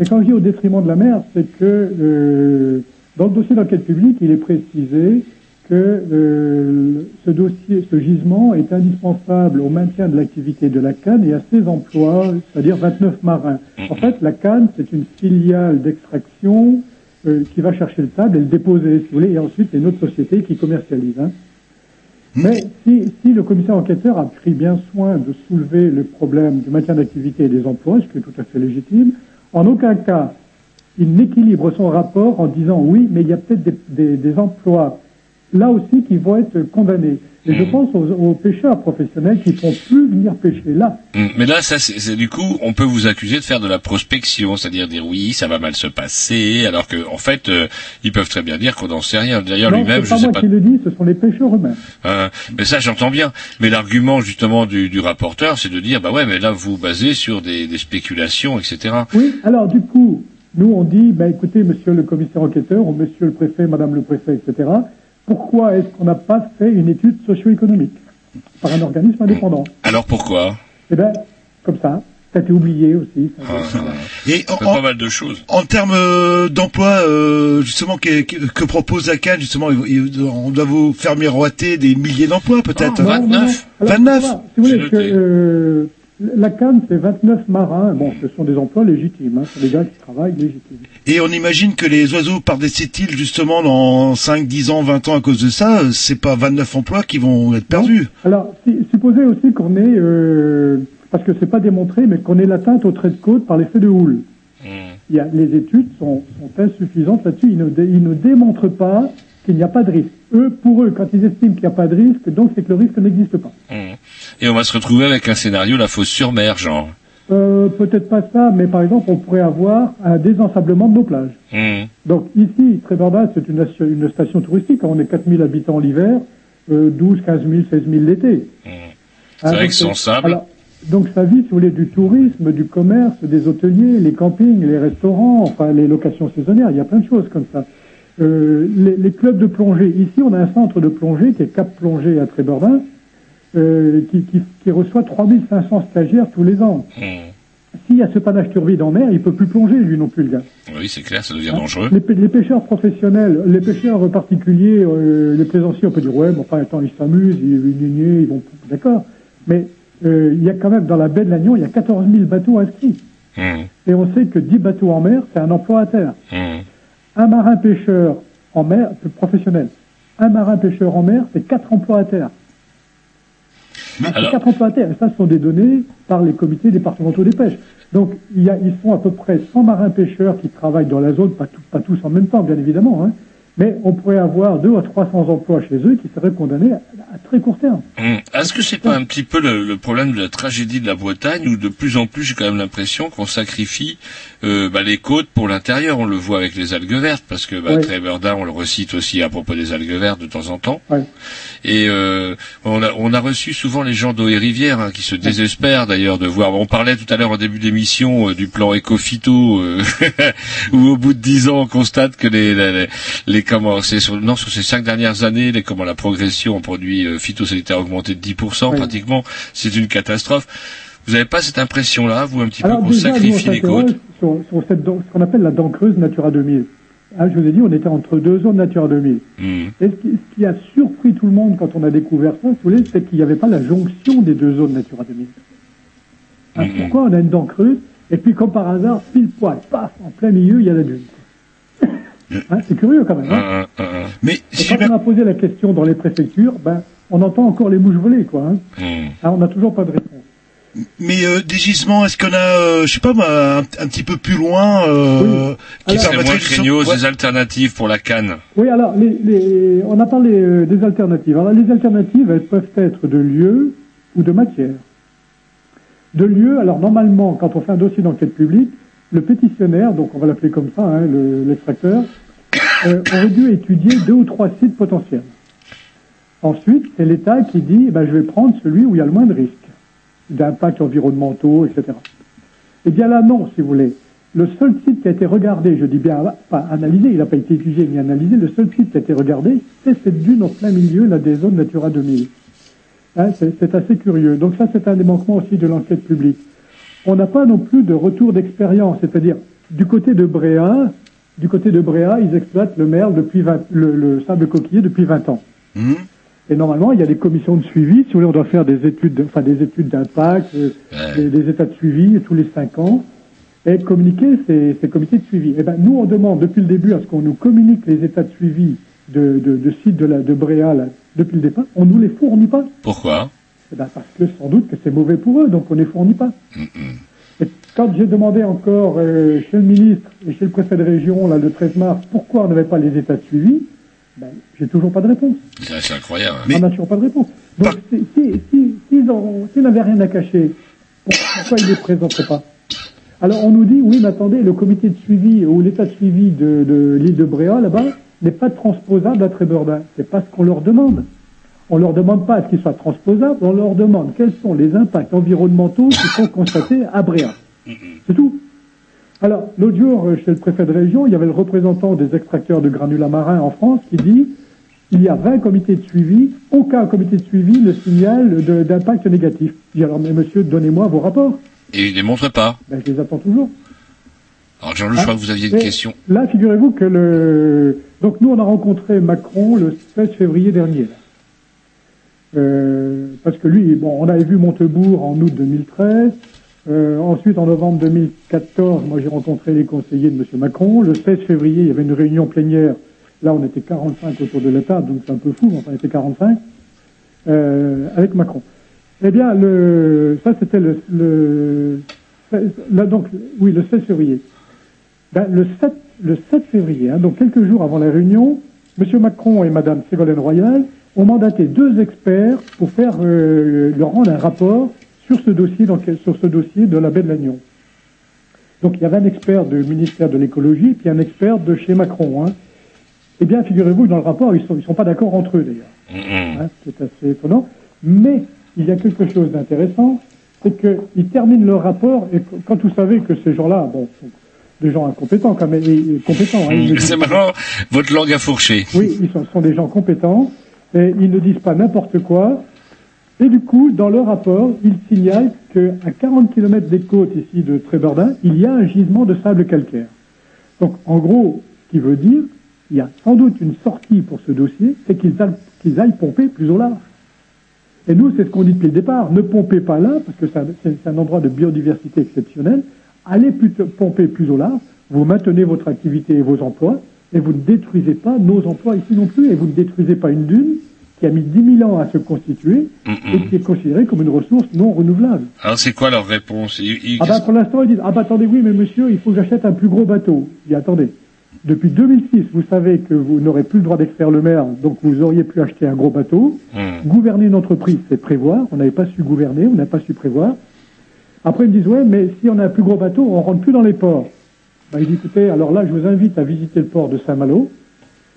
Et quand je dis au détriment de la mer, c'est que euh, dans le dossier d'enquête publique, il est précisé que euh, ce dossier, ce gisement est indispensable au maintien de l'activité de la canne et à ses emplois, c'est-à-dire 29 marins. En fait, la canne, c'est une filiale d'extraction euh, qui va chercher le sable et le déposer, si vous voulez, et ensuite c'est une autre société qui commercialise. hein. Mais si, le commissaire enquêteur a pris bien soin de soulever le problème du maintien d'activité et des emplois, ce qui est tout à fait légitime, en aucun cas il n'équilibre son rapport en disant oui, mais il y a peut-être des emplois là aussi qui vont être condamnés. Et Mmh. je pense aux, aux pêcheurs professionnels qui ne font plus venir pêcher là. Hum, Mais là, ça, c'est c'est- du coup, on peut vous accuser de faire de la prospection, c'est-à-dire dire oui, ça va mal se passer, alors que, en fait, euh, ils peuvent très bien dire qu'on n'en sait rien. D'ailleurs, non, lui-même, c'est je pas sais moi pas. qui le dis, ce sont les pêcheurs eux-mêmes. Euh, mais ça, j'entends bien. Mais l'argument justement du, du rapporteur, c'est de dire, bah ouais, mais là, vous vous basez sur des, des spéculations, etc. Oui, alors du coup, nous on dit, bah, écoutez, monsieur le commissaire enquêteur, ou monsieur le préfet, madame le préfet, etc., pourquoi est-ce qu'on n'a pas fait une étude socio-économique par un organisme indépendant? Alors pourquoi? Eh bien, comme ça, ça a été oublié aussi. ça. Et fait pas mal de choses. En termes euh, d'emploi, euh, justement, que, que, propose la CAN, justement, on doit vous faire miroiter des milliers d'emplois, peut-être. Non, non, non. Alors, 29 voilà, Si vous voulez, que, euh, la Cannes, c'est 29 marins. Bon, ce sont des emplois légitimes. Hein, ce sont des gars qui travaillent légitimes. Et on imagine que les oiseaux partent des îles justement dans 5, 10 ans, 20 ans à cause de ça. euh, C'est pas 29 emplois qui vont être perdus. Alors, si, supposez aussi qu'on ait, euh, parce que c'est pas démontré, mais qu'on ait l'atteinte au trait de côte par l'effet de houle. Il y a, les études sont, sont insuffisantes là-dessus. Ils ne démontrent pas qu'il n'y a pas de risque. Eux, pour eux, quand ils estiment qu'il n'y a pas de risque, donc c'est que le risque n'existe pas. Hum. Et on va se retrouver avec un scénario, la fosse sur mer, genre. Euh, Peut-être pas ça, mais par exemple, on pourrait avoir un désensablement de nos plages. Hum. Donc ici, Tréverdat, c'est une, station touristique. On est 4000 habitants l'hiver, euh, 12, 15 000, 16 000 l'été. C'est Ah, vrai que sans sable. alors, donc ça vit, si vous voulez, du tourisme, du commerce, des hôteliers, les campings, les restaurants, enfin les locations saisonnières, il y a plein de choses comme ça. Euh, les, les clubs de plongée, ici on a un centre de plongée qui est Cap Plongée à Trébordin, euh, qui, qui, qui reçoit 3500 stagiaires tous les ans. Hum. S'il y a ce panache turbide en mer, il peut plus plonger lui non plus le gars. Oui, c'est clair, ça devient Hein dangereux. Les, pê- les pêcheurs professionnels, les pêcheurs particuliers, euh, les plaisanciers, on peut dire ouais, mais enfin attends, ils s'amusent, ils, ils, ils- ils vont, d'accord. Mais euh, il y a quand même dans la baie de Lannion, il y a 14 000 bateaux inscrits, Hum. et on sait que 10 bateaux en mer, c'est un emploi à terre. Hum. Un marin pêcheur en mer, c'est professionnel. Un marin pêcheur en mer, c'est quatre emplois à terre. C'est alors- quatre emplois à terre. Et ça, ce sont des données par les comités départementaux des pêches. Donc, il y a, ils sont à peu près 100 marins pêcheurs qui travaillent dans la zone, pas, tout- pas tous en même temps, bien évidemment, hein. Mais on pourrait avoir 2 à 300 emplois chez eux qui seraient condamnés à, à très court terme. Hum. Est-ce que c'est pas un petit peu le, le problème de la tragédie de la Bretagne où de plus en plus j'ai quand même l'impression qu'on sacrifie euh, bah, les côtes pour l'intérieur? On le voit avec les algues vertes parce que bah, Ouais. On le recite aussi à propos des algues vertes de temps en temps. Ouais. Et euh, on, a, on a reçu souvent les gens d'eau et rivière hein, qui se désespèrent d'ailleurs de voir. On parlait tout à l'heure au début d'émission euh, du plan éco-phyto euh, où au bout de dix ans on constate que les, les, les- les comment c'est sur, non sur ces cinq dernières années les comment la progression en produits euh, phytosanitaires a augmenté de 10% Oui. pratiquement. C'est une catastrophe. Vous n'avez pas cette impression-là, vous, un petit peu, qu'on sacrifie les côtes sur, sur cette ce qu'on appelle la dent creuse Natura 2000. Ah, je vous ai dit, on était entre deux zones Natura 2000. Hum. Et ce qui, ce qui a surpris tout le monde quand on a découvert ça, si vous voulez, c'est qu'il n'y avait pas la jonction des deux zones Natura 2000. Hein, Pourquoi on a une dent creuse et puis comme par hasard, pile poil, paf, en plein milieu, il y a la dune. Hein, c'est curieux quand même. Hein hum, hum. Mais et quand on a posé la question dans les préfectures, ben, on entend encore les mouches voler, quoi. Hein. Ah, on n'a toujours pas de réponse. Mais euh, des gisements, est-ce qu'on a, euh, je sais pas, moi, un, un petit peu plus loin, euh, qui Alors- moins permettrait Ouais. des alternatives pour la canne. Oui, alors, les, les- on a parlé euh, des alternatives. Alors, les alternatives, elles peuvent être de lieu ou de matière. De lieu, alors normalement, quand on fait un dossier d'enquête publique, le pétitionnaire, donc on va l'appeler comme ça, hein, le- l'extracteur, euh, aurait dû étudier deux ou trois sites potentiels. Ensuite, c'est l'État qui dit, eh ben, je vais prendre celui où il y a le moins de risques, d'impacts environnementaux, etc. Eh bien là, non, si vous voulez. Le seul site qui a été regardé, je dis bien pas analysé, il n'a pas été étudié ni analysé, le seul site qui a été regardé, c'est cette dune en plein milieu là, des zones Natura 2000. Hein, c'est assez curieux. Donc ça, c'est un des manquements aussi de l'enquête publique. On n'a pas non plus de retour d'expérience, c'est-à-dire du côté de Bréa, du côté de Bréa, ils exploitent le merle depuis 20, le, le sable coquillé depuis 20 ans. Hum. Et normalement, il y a des commissions de suivi. Si vous voulez, on doit faire des études, de- enfin des études d'impact, euh, des, des états de suivi tous les cinq ans, et communiquer ces, ces comités de suivi. Eh ben, nous, on demande depuis le début à ce qu'on nous communique les états de suivi de, de, de sites de, la, de Bréa là, depuis le départ. On nous les fournit pas. Pourquoi? Eh ben, parce que sans doute que c'est mauvais pour eux, donc on ne les fournit pas. Et quand j'ai demandé encore euh, chez le ministre et chez le préfet de région, là, le 13 mars, pourquoi on n'avait pas les états de suivi, Ben, j'ai toujours pas de réponse. C'est incroyable. On n'a toujours pas de réponse. Donc, si, si, si, s'ils ont- s'ils n'avaient rien à cacher, pour- pourquoi ils ne les présenteraient pas? Alors, on nous dit, oui, mais attendez, le comité de suivi ou l'état de suivi de, de l'île de Bréa, là-bas, n'est pas transposable à Trébeurdin. C'est pas ce qu'on leur demande. On leur demande pas à ce qu'ils soient transposables, on leur demande quels sont les impacts environnementaux qui sont constatés à Bréa. C'est tout. Alors, l'autre jour, euh, chez le préfet de région, il y avait le représentant des extracteurs de granulats marins en France qui dit il y a 20 comités de suivi, aucun comité de suivi ne signale d'impact négatif. Je dis alors, mais monsieur, donnez-moi vos rapports. Et il les montre pas. Ben, je les attends toujours. Alors Jean-Loup, je crois que vous aviez une question. Là, figurez-vous que le. Donc, nous, on a rencontré Macron le 16 février dernier. Euh, parce que lui, bon, on avait vu Montebourg en août 2013. Euh, ensuite, en novembre 2014, moi, j'ai rencontré les conseillers de M. Macron. Le 16 février, il y avait une réunion plénière. Là, on était 45 autour de la table, donc c'est un peu fou, mais enfin, on était 45 euh, avec Macron. Eh bien, le, ça, c'était le, le, là, donc, oui, le 16 février. Ben, le 7, le 7 février, hein, donc quelques jours avant la réunion, M. Macron et Mme Ségolène Royal ont mandaté deux experts pour faire euh, leur rendre un rapport sur ce dossier, donc, sur ce dossier de la baie de Lannion. Donc il y avait un expert du ministère de l'écologie puis un expert de chez Macron. Hein. Eh bien, figurez-vous dans le rapport, ils ne sont, ils sont pas d'accord entre eux d'ailleurs. Hein, c'est assez étonnant. Mais il y a quelque chose d'intéressant, c'est qu'ils terminent leur rapport, et qu- quand vous savez que ces gens-là, bon, sont des gens incompétents quand même, et, et compétents. hein, C'est marrant, votre langue a fourché. oui, ils sont, sont des gens compétents, et ils ne disent pas n'importe quoi. Et du coup, dans leur rapport, ils signalent qu'à 40 km des côtes ici de Trébeurdin, il y a un gisement de sable calcaire. Donc, en gros, ce qui veut dire, il y a sans doute une sortie pour ce dossier, c'est qu'ils aillent, pomper plus au large. Et nous, c'est ce qu'on dit depuis le départ. Ne pompez pas là, parce que c'est un- endroit de biodiversité exceptionnelle. Allez pomper plus au large. Vous maintenez votre activité et vos emplois, et vous ne détruisez pas nos emplois ici non plus, et vous ne détruisez pas une dune qui a mis 10 000 ans à se constituer et qui est considérée comme une ressource non renouvelable. Alors c'est quoi leur réponse Ils- ils- Ah bah, pour l'instant, ils disent, ah bah attendez, oui, mais monsieur, il faut que j'achète un plus gros bateau. Je dis, attendez, depuis 2006, vous savez que vous n'aurez plus le droit d'extraire le mer, donc vous auriez pu acheter un gros bateau. Hmm. Gouverner une entreprise, c'est prévoir. On n'avait pas su gouverner, on n'a pas su prévoir. Après, ils me disent, ouais, mais si on a un plus gros bateau, on rentre plus dans les ports. Bah, il dit, écoutez, alors là, je vous invite à visiter le port de Saint-Malo,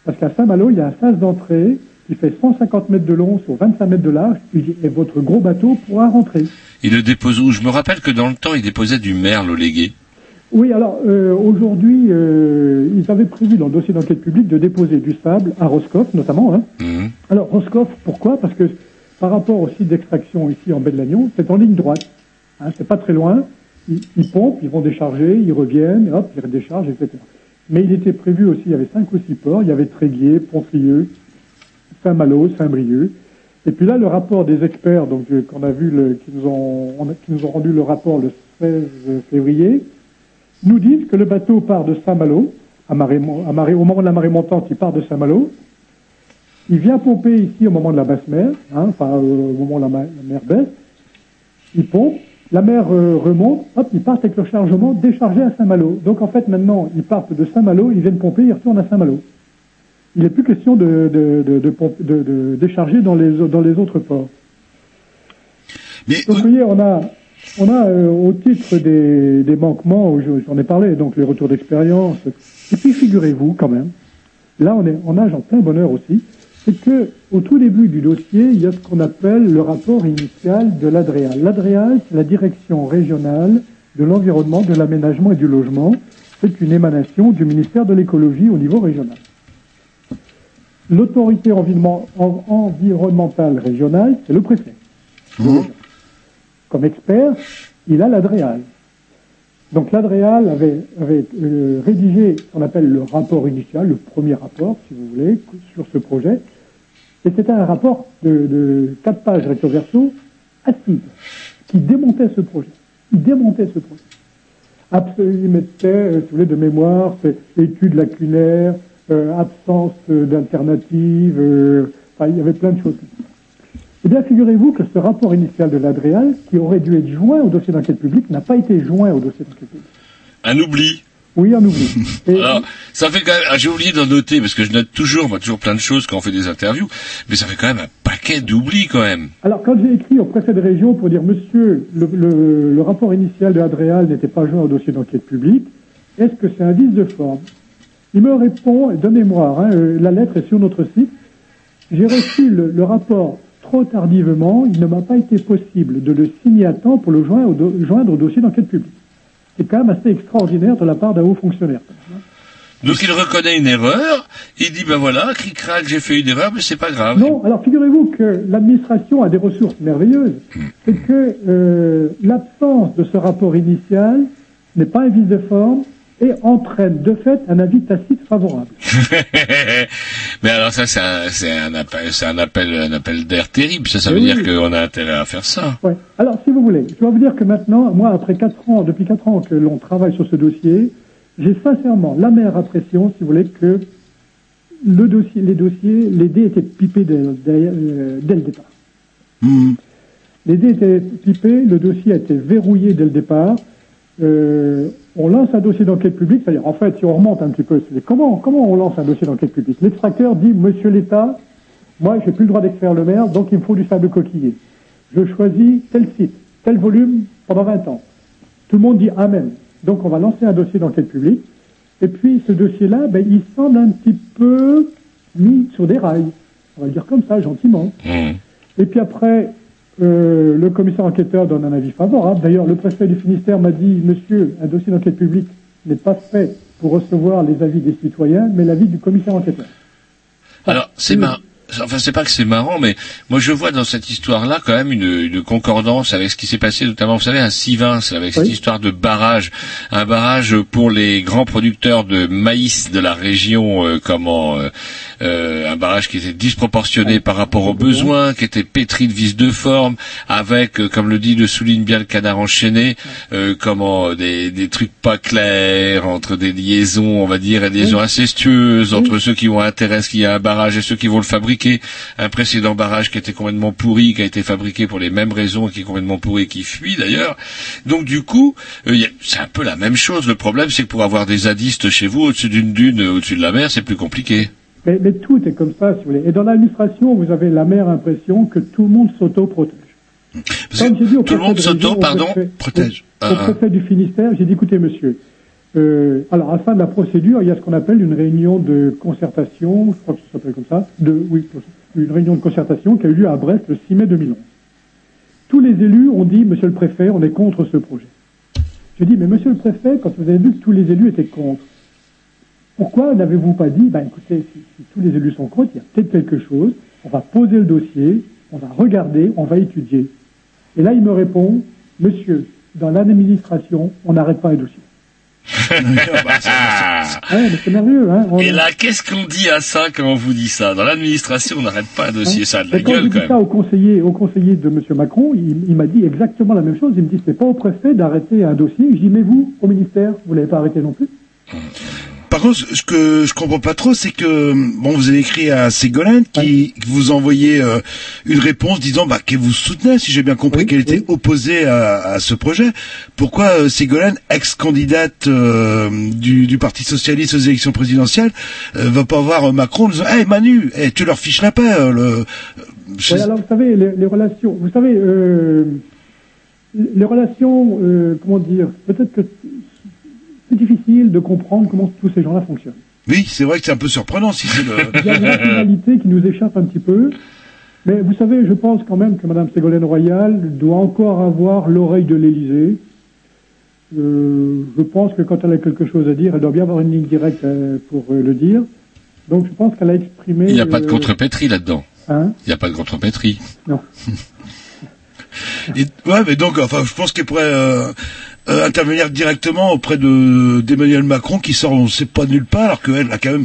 parce qu'à Saint-Malo, il y a un sas d'entrée qui fait 150 mètres de long sur 25 mètres de large, Il et votre gros bateau pourra rentrer. ils le déposent où? Je me rappelle que dans le temps, ils déposaient du merle au légué. Oui, alors euh, aujourd'hui, euh, ils avaient prévu dans le dossier d'enquête publique de déposer du sable à Roscoff, notamment. Hein. Mhm. Alors Roscoff, pourquoi? Parce que par rapport au site d'extraction ici en baie de Lannion, c'est en ligne droite. Hein, c'est pas très loin. Ils, ils pompent, ils vont décharger, ils reviennent, hop, ils redéchargent, etc. Mais il était prévu aussi, il y avait cinq ou six ports. Il y avait Tréguier, Pontrieux, Saint-Malo, Saint-Brieuc. Et puis là, le rapport des experts, donc euh, qu'on a vu, qui, nous ont, rendu le rapport le 16 février, nous disent que le bateau part de Saint-Malo, à marée, au moment de la marée montante, il part de Saint-Malo. Il vient pomper ici au moment de la basse mer, hein, enfin au moment où la mer baisse. Il pompe, la mer euh, remonte, hop, ils partent avec le chargement déchargé à Saint-Malo. Donc en fait maintenant, ils partent de Saint-Malo, ils viennent pomper, ils retournent à Saint-Malo. Il n'est plus question de, de, de, décharger dans les, dans les autres ports. Donc vous voyez, on a, on a euh, au titre des, des manquements, je- j'en ai parlé, donc les retours d'expérience, et puis figurez-vous quand même, là on, est, on nage en plein bonheur aussi, c'est que au tout début du dossier, il y a ce qu'on appelle le rapport initial de l'ADREAL. L'ADREAL, c'est la direction régionale de l'environnement, de l'aménagement et du logement. C'est une émanation du ministère de l'écologie au niveau régional. L'autorité environnement- en- environnementale régionale, c'est le préfet. Comme expert, il a l'ADREAL. Donc l'ADREAL avait, avait euh, rédigé ce qu'on appelle le rapport initial, le premier rapport, si vous voulez, sur ce projet. Et c'était un rapport de, de 4 pages recto verso, acide, qui démontait ce projet. Il démontait ce projet. Abs- il mettait, euh, si vous voulez, de mémoire, c'est études lacunaires, absence euh, d'alternatives, euh, enfin, il y avait plein de choses. Eh bien, figurez-vous que ce rapport initial de l'ADREAL, qui aurait dû être joint au dossier d'enquête publique, n'a pas été joint au dossier d'enquête publique. Un oubli. Oui, on oublie. Et- Alors, ça fait quand même, ah, j'ai oublié d'en noter, parce que je note toujours, moi, toujours plein de choses quand on fait des interviews, mais ça fait quand même un paquet d'oublis, quand même. Alors, quand j'ai écrit au préfet de région pour dire, monsieur, le, le- le rapport initial de Adréal n'était pas joint au dossier d'enquête publique, est-ce que c'est un vice de forme? Il me répond, et de mémoire, hein, euh, la lettre est sur notre site, j'ai reçu le, le rapport trop tardivement, il ne m'a pas été possible de le signer à temps pour le joindre au, do- joindre au dossier d'enquête publique. C'est quand même assez extraordinaire de la part d'un haut fonctionnaire. Donc il reconnaît une erreur, il dit, ben voilà, cric-crac, j'ai fait une erreur, mais c'est pas grave. Non, alors figurez-vous que l'administration a des ressources merveilleuses. C'est que euh, l'absence de ce rapport initial n'est pas un vice de forme et entraîne de fait un avis tacite favorable. mais alors ça, c'est un, appel, c'est un appel, un appel d'air terrible. Ça, ça veut Oui, dire qu'on a intérêt à faire ça. Ouais. Alors, si vous voulez, je dois vous dire que maintenant, moi, après quatre ans, depuis quatre ans que l'on travaille sur ce dossier, j'ai sincèrement l'amère impression, si vous voulez, que le dossier, les dossiers, les dés étaient pipés dès, dès, euh, dès le départ. Les dés étaient pipés, le dossier a été verrouillé dès le départ. Euh, on lance un dossier d'enquête publique, c'est-à-dire, en fait, si on remonte un petit peu, c'est comment, comment on lance un dossier d'enquête publique? L'extracteur dit, Monsieur l'État, moi, j'ai plus le droit d'extraire le maire, donc il me faut du sable coquillé. Je choisis tel site, tel volume pendant 20 ans. Tout le monde dit Amen. Donc on va lancer un dossier d'enquête publique. Et puis ce dossier-là, ben, il semble un petit peu mis sur des rails. On va le dire comme ça, gentiment. Et puis après, euh, le commissaire enquêteur donne un avis favorable. D'ailleurs, le préfet du Finistère m'a dit, monsieur, un dossier d'enquête publique n'est pas fait pour recevoir les avis des citoyens, mais l'avis du commissaire enquêteur. Alors, c'est marrant. Enfin, c'est pas que c'est marrant, mais moi je vois dans cette histoire-là quand même une, une concordance avec ce qui s'est passé, notamment, vous savez, à Sivins, avec cette histoire de barrage, un barrage pour les grands producteurs de maïs de la région, euh, comment, euh, euh, un barrage qui était disproportionné par rapport aux besoins, qui était pétri de vices de forme, avec, euh, comme le dit, le souligne bien le canard enchaîné, euh, comment des, des trucs pas clairs entre des liaisons, on va dire, et des liaisons incestueuses entre ceux qui ont intérêt à ce qu'il y ait un barrage et ceux qui vont le fabriquer. Un précédent barrage qui était complètement pourri, qui a été fabriqué pour les mêmes raisons, qui est complètement pourri, qui fuit d'ailleurs. Donc du coup, euh, c'est un peu la même chose. Le problème, c'est que pour avoir des zadistes chez vous, au-dessus d'une dune, euh, au-dessus de la mer, c'est plus compliqué. Mais, mais tout est comme ça, si vous voulez. Et dans l'administration, vous avez la mère impression que tout le monde s'auto-protège. Dit tout le monde de s'auto, région, au pardon, préfet- protège. Au, Ah, ah. préfet du Finistère, j'ai dit, écoutez, monsieur, euh, alors, à la fin de la procédure, il y a ce qu'on appelle une réunion de concertation, je crois que ça s'appelle comme ça, une réunion de concertation qui a eu lieu à Brest le 6 mai 2011. Tous les élus ont dit, monsieur le préfet, on est contre ce projet. Je dis, mais monsieur le préfet, quand vous avez vu que tous les élus étaient contre, pourquoi n'avez-vous pas dit, ben écoutez, si, si tous les élus sont contre, il y a peut-être quelque chose, on va poser le dossier, on va regarder, on va étudier. Et là, il me répond, monsieur, dans l'administration, on n'arrête pas un dossier. Ouais, mais c'est merveilleux, hein. On- Et là, qu'est-ce qu'on dit à ça quand on vous dit ça? Dans l'administration, on n'arrête pas un dossier, ça a de la quand gueule j'ai quand dit ça même. au conseiller, au conseiller de M. Macron, il, il m'a dit exactement la même chose. Il me dit, c'est pas au préfet d'arrêter un dossier. Je dis, mais vous, au ministère, vous l'avez pas arrêté non plus Par contre, ce que je comprends pas trop, c'est que bon, vous avez écrit à Ségolène qui vous envoyait euh, une réponse disant bah qu'elle vous soutenait, si j'ai bien compris, qu'elle était opposée à, à ce projet. Pourquoi euh, Ségolène, ex-candidate euh, du, du Parti socialiste aux élections présidentielles, euh, va pas voir euh, Macron en disant Hey Manu, hey, tu leur fiches la paix. euh, le... je- Oui, alors vous savez, les, les relations, vous savez, euh, les relations, euh, comment dire, peut-être que c'est difficile de comprendre comment tous ces gens-là fonctionnent. Oui, c'est vrai que c'est un peu surprenant si c'est le. Il y a une rationalité qui nous échappe un petit peu. Mais vous savez, je pense quand même que Mme Ségolène Royal doit encore avoir l'oreille de l'Élysée. Euh, je pense que quand elle a quelque chose à dire, elle doit bien avoir une ligne directe euh, pour euh, le dire. Donc je pense qu'elle a exprimé. Il n'y a pas de contrepétrie là-dedans. Hein Il n'y a pas de contrepétrie. Non. Et- ouais, mais donc, enfin, je pense qu'elle pourrait euh, intervenir directement auprès de d'Emmanuel Macron, qui sort, on ne sait pas nulle part, alors qu'elle a quand même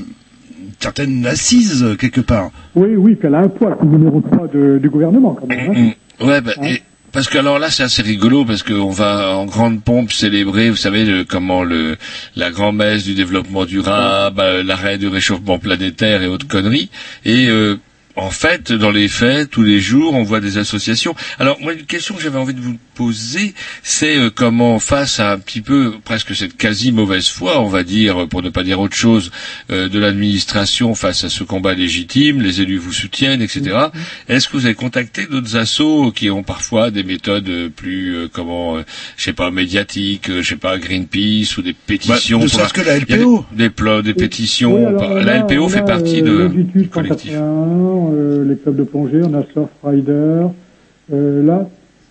une certaine assise euh, quelque part. Oui, oui, puis elle a un poids comme numéro 3 de- du gouvernement quand même. hein. Mm. Ouais, bah, et- parce que alors là c'est assez rigolo parce qu'on va en grande pompe célébrer, vous savez le- comment le la grand messe du développement durable, euh, l'arrêt du réchauffement planétaire et autres conneries. Et euh, en fait, dans les faits, tous les jours, on voit des associations. Alors, moi, une question que j'avais envie de vous poser, c'est euh, comment, face à un petit peu, presque cette quasi mauvaise foi, on va dire, pour ne pas dire autre chose, euh, de l'administration face à ce combat légitime, les élus vous soutiennent, etc. Est-ce que vous avez contacté d'autres assos qui ont parfois des méthodes euh, plus, euh, comment, euh, je sais pas, médiatiques, euh, je sais pas, Greenpeace ou des pétitions Bah, pour- que la LPO. Des, des, des pétitions. Oui, alors, la LPO fait partie euh, de, du collectif. 181, euh, les clubs de plongée, on a Surf Rider. euh, là, Euh,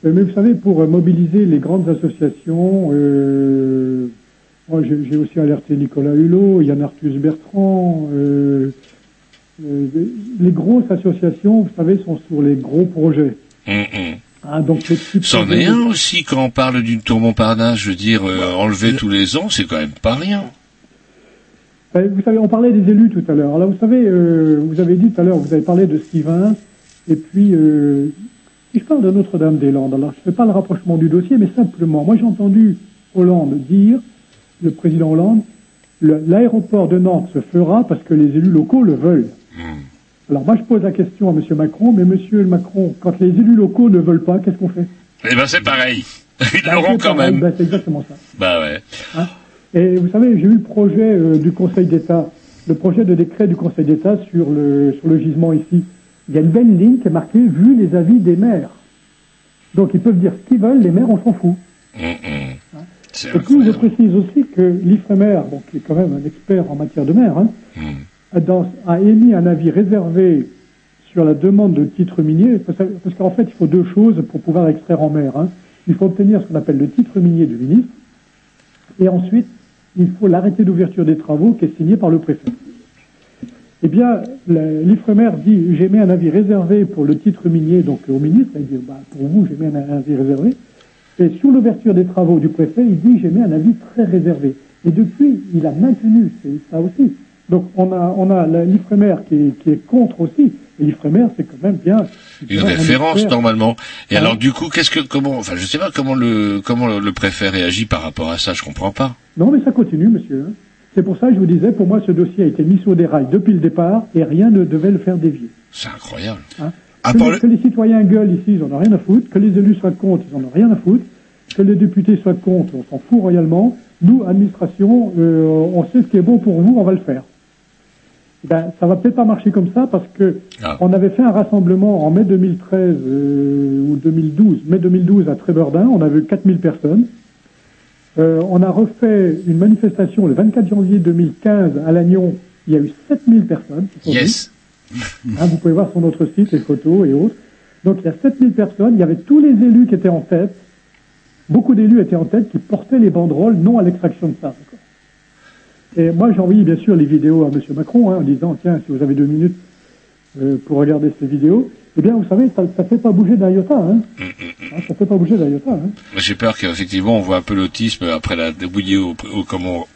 mais vous savez, pour euh, mobiliser les grandes associations, euh, moi j'ai aussi alerté Nicolas Hulot, Yann Arthus Bertrand. euh, euh, les grosses associations, vous savez, sont sur les gros projets. Hum, hum. Ah, donc C'en est un aussi quand on parle d'une tour Montparnasse, je veux dire, euh, enlever tous les ans, c'est quand même pas rien. Euh, Vous savez, on parlait des élus tout à l'heure. Alors, vous savez, euh, vous avez dit tout à l'heure, vous avez parlé de Stevens, et puis, euh, si je parle de Notre-Dame-des-Landes, alors je ne fais pas le rapprochement du dossier, mais simplement, moi j'ai entendu Hollande dire, le président Hollande, l'aéroport de Nantes se fera parce que les élus locaux le veulent. Alors moi je pose la question à M. Macron, mais M. Macron, quand les élus locaux ne veulent pas, qu'est-ce qu'on fait? Eh ben c'est pareil. Ils Ben, l'auront c'est quand pareil, même. ben, c'est exactement ça. Bah ouais. Hein? Et vous savez, j'ai eu le projet euh, du Conseil d'État, le projet de décret du Conseil d'État sur le, sur le gisement ici. Il y a une belle ligne qui est marquée vu les avis des maires. Donc ils peuvent dire ce qu'ils veulent, les maires on s'en fout. Hum, hum. C'est Et puis je précise aussi que l'IFREMER, bon, qui est quand même un expert en matière de mer, hein, a, dans- a émis un avis réservé sur la demande de titre minier, parce qu'en fait il faut deux choses pour pouvoir extraire en mer. hein. Il faut obtenir ce qu'on appelle le titre minier du ministre, et ensuite il faut l'arrêté d'ouverture des travaux qui est signé par le préfet. Eh bien, l'IFREMER dit j'émets un avis réservé pour le titre minier, donc au ministre, il dit bah, pour vous j'émets un avis réservé. Et sur l'ouverture des travaux du préfet, il dit j'émets un avis très réservé. Et depuis, il a maintenu ça aussi. Donc on a, on a l'IFREMER qui, est- qui est contre aussi. Et l'IFREMER, c'est quand même bien. Une un référence normalement. Et Ah. alors du coup, qu'est-ce que comment enfin je sais pas comment le comment le, le préfet réagit par rapport à ça, je comprends pas. Non, mais ça continue, monsieur. hein. C'est pour ça que je vous disais, pour moi, ce dossier a été mis sur des rails depuis le départ et rien ne devait le faire dévier. C'est incroyable. Hein. Que, les, le- que les citoyens gueulent ici, ils en ont rien à foutre. Que les élus soient contre, ils en ont rien à foutre. Que les députés soient contre, on s'en fout royalement. Nous, administration, euh, on sait ce qui est bon pour vous, on va le faire. Ben, ça va peut-être pas marcher comme ça parce que Ah. on avait fait un rassemblement en mai 2013 euh, ou 2012, mai 2012 à Trébordin, on avait 4000 personnes. Euh, on a refait une manifestation le 24 janvier 2015 à Lannion, il y a eu 7000 personnes. qui sont venues. Yes. Hein, vous pouvez voir sur notre site les photos et autres. Donc il y a 7000 personnes, il y avait tous les élus qui étaient en tête, beaucoup d'élus étaient en tête qui portaient les banderoles non à l'extraction de quoi. Et moi j'ai envoyé bien sûr les vidéos à M. Macron hein, en disant tiens si vous avez deux minutes euh, pour regarder ces vidéos, eh bien vous savez ça ne fait pas bouger d'un iota. Hein. Hein, ça fait pas bouger d'un iota. Hein. J'ai peur qu'effectivement on voit un peu l'autisme après la débouillée au, au, comment,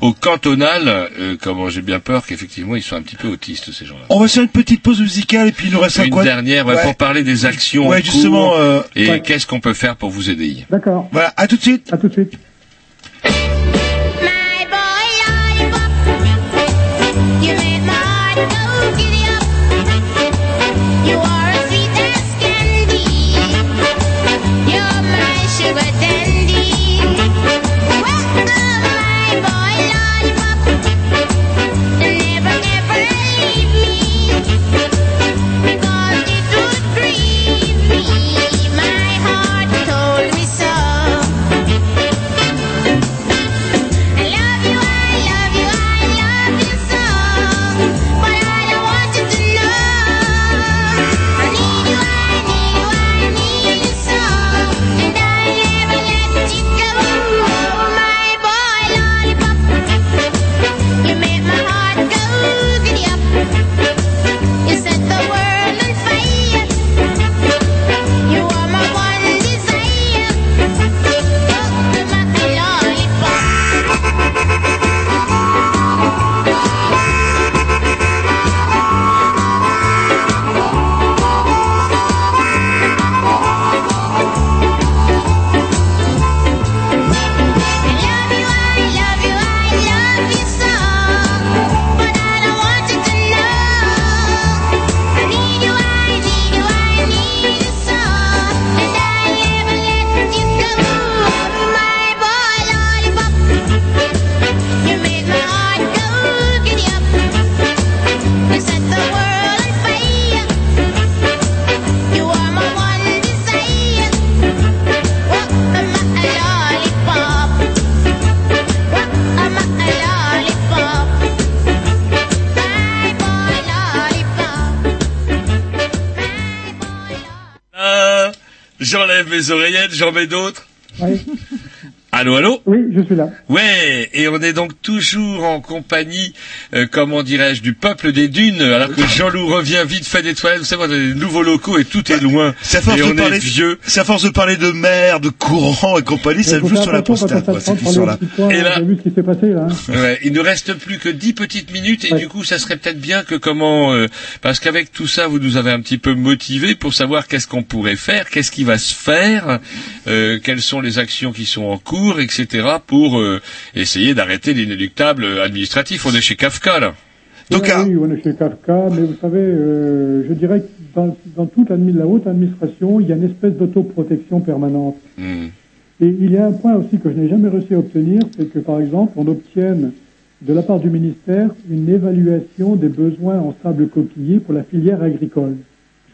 au cantonal. euh, comment j'ai bien peur qu'effectivement ils soient un petit peu autistes ces gens-là. On va faire une petite pause musicale et puis il nous reste un Une quoi dernière ouais, Ouais. pour parler des actions. Ouais, en justement, cours euh, et ouais. qu'est-ce qu'on peut faire pour vous aider? D'accord. Voilà, à tout de suite. À tout de suite. Mes oreillettes, j'en mets d'autres. Oui. Allô, allô? Oui, je suis là. Ouais, et on est donc toujours en compagnie, euh, comment dirais-je, du peuple des dunes, alors que Jean-Loup revient vite fait des toilettes, vous savez, on a des nouveaux locaux et tout est loin. C'est à force et on de parler, est vieux. c'est à force de parler de mer, de courant et compagnie, ça joue sur la prostate, quoi, ces coin, Et là- Vous avez vu ce qui s'est passé là hein Ouais, il ne reste plus que dix petites minutes et du coup ça serait peut-être bien que comment euh, parce qu'avec tout ça vous nous avez un petit peu motivé pour savoir qu'est-ce qu'on pourrait faire, qu'est-ce qui va se faire, euh, quelles sont les actions qui sont en cours, etc. pour euh, essayer d'arrêter l'inéluctable administratif. On est chez Kafka là. Donc, oui, oui, on est chez Kafka, mais vous savez, euh, je dirais que dans, dans toute la haute administration, il y a une espèce d'autoprotection permanente. Hmm. Et il y a un point aussi que je n'ai jamais réussi à obtenir, c'est que par exemple, on obtienne de la part du ministère une évaluation des besoins en sable coquillé pour la filière agricole.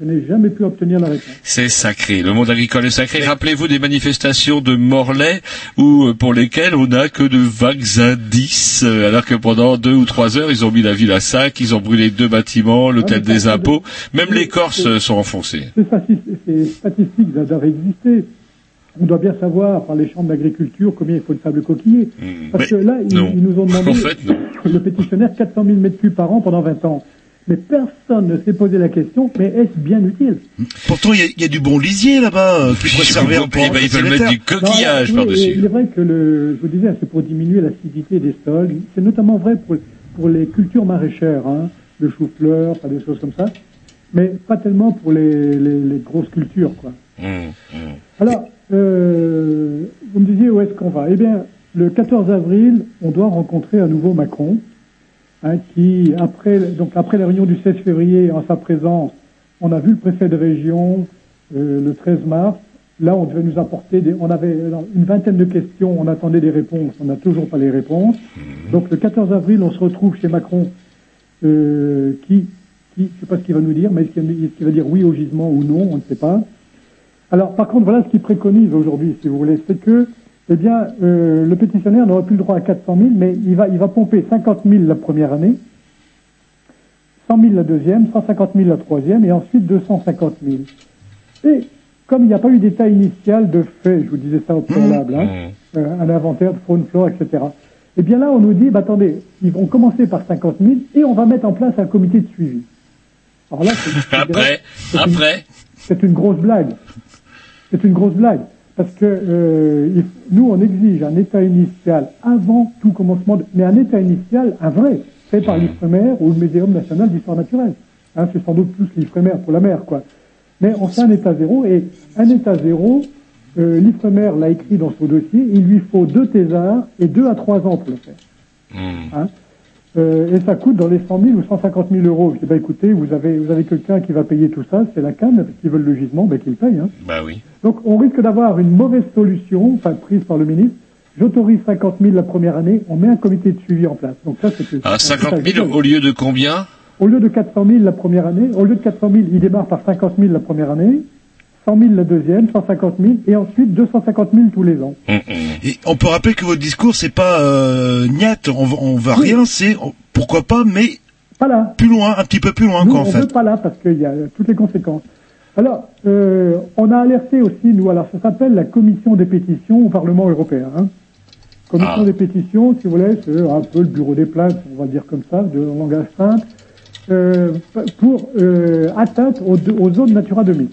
Je n'ai jamais pu obtenir la réponse. C'est sacré, le monde agricole est sacré. Rappelez-vous des manifestations de Morlaix où, euh, pour lesquelles on n'a que de vagues indices, euh, alors que pendant deux ou trois heures, ils ont mis la ville à sac, ils ont brûlé deux bâtiments, l'hôtel mais des impôts, même les Corses sont enfoncés. Ces, stati- ces statistiques doivent exister. On doit bien savoir par les chambres d'agriculture combien il faut de sable coquillé. Parce que là, ils, nous ont demandé, En fait, le pétitionnaire, 400 000 mètres cubes par an pendant 20 ans. Mais personne ne s'est posé la question, mais est-ce bien utile? Pourtant, il y a- il y, a du bon lisier là-bas euh, qui pourrait servir ben, ils veulent mettre du coquillage oui, par-dessus. Il est vrai que, le, je vous disais, c'est pour diminuer l'acidité des sols. C'est notamment vrai pour, pour les cultures maraîchères, hein, le chou-fleur, enfin, des choses comme ça. Mais pas tellement pour les, les, les grosses cultures, quoi. Hum, hum. Alors, euh, vous me disiez où est-ce qu'on va? Eh bien, le 14 avril, on doit rencontrer à nouveau Macron, hein, qui, après, donc après la réunion du 16 février, en sa présence, on a vu le préfet de région euh, le 13 mars. Là, on devait nous apporter des, on avait une vingtaine de questions, on attendait des réponses, on n'a toujours pas les réponses. Donc, le 14 avril, on se retrouve chez Macron, euh, qui, qui, je ne sais pas ce qu'il va nous dire, mais est-ce qu'il est-ce qu'il va dire oui au gisement ou non, on ne sait pas. Alors, par contre, voilà ce qu'il préconise aujourd'hui, si vous voulez, c'est que, eh bien, euh, le pétitionnaire n'aura plus le droit à 400 000, mais il va, il va pomper 50 000 la première année, 100 000 la deuxième, 150 000 la troisième, et ensuite 250 000. Et comme il n'y a pas eu d'état initial de fait, je vous disais ça au préalable, hein, euh, un inventaire de faune, flore, etc. Eh bien là, on nous dit, bah, attendez, ils vont commencer par 50 000 et on va mettre en place un comité de suivi. Alors là, c'est- Après, dirais, c'est une- après. c'est une grosse blague. C'est une grosse blague. Parce que euh, il- nous, on exige un état initial avant tout commencement, de- mais un état initial, un vrai, fait par l'IFREMER ou le Muséum national d'histoire naturelle. Hein, c'est sans doute plus l'IFREMER pour la mer, quoi. Mais on fait un état zéro, et un état zéro, euh, l'IFREMER l'a écrit dans son dossier, il lui faut deux thésards et deux à trois ans pour le faire. Hein Euh, et ça coûte dans les 100 000 ou 150 000 euros. Je dis, bah, écoutez, vous avez, vous avez quelqu'un qui va payer tout ça, c'est la CAN, parce qu'ils veulent le gisement, ben, qu'il paye. Hein. Bah oui. Donc on risque d'avoir une mauvaise solution, enfin prise par le ministre. J'autorise 50 000 la première année, on met un comité de suivi en place. Donc ça, c'est un 50 truc 000 agricole. au lieu de combien? Au lieu de 400 000 la première année, au lieu de 400 000, il démarre par 50 000 la première année, 100 000 la deuxième, 150 000, et ensuite 250 000 tous les ans. Et on peut rappeler que votre discours, c'est pas euh, niette, on, va- on va rien, c'est pourquoi pas, mais Pas là. plus loin, un petit peu plus loin, Nous, quoi, en on fait. veut pas là parce qu'il y a toutes les conséquences. Alors, euh, on a alerté aussi, nous, alors ça s'appelle la commission des pétitions au Parlement européen. hein. Commission Ah. des pétitions, si vous voulez, c'est un peu le bureau des plaintes, on va dire comme ça, de langage simple, euh, pour euh, atteinte aux, aux zones Natura 2000.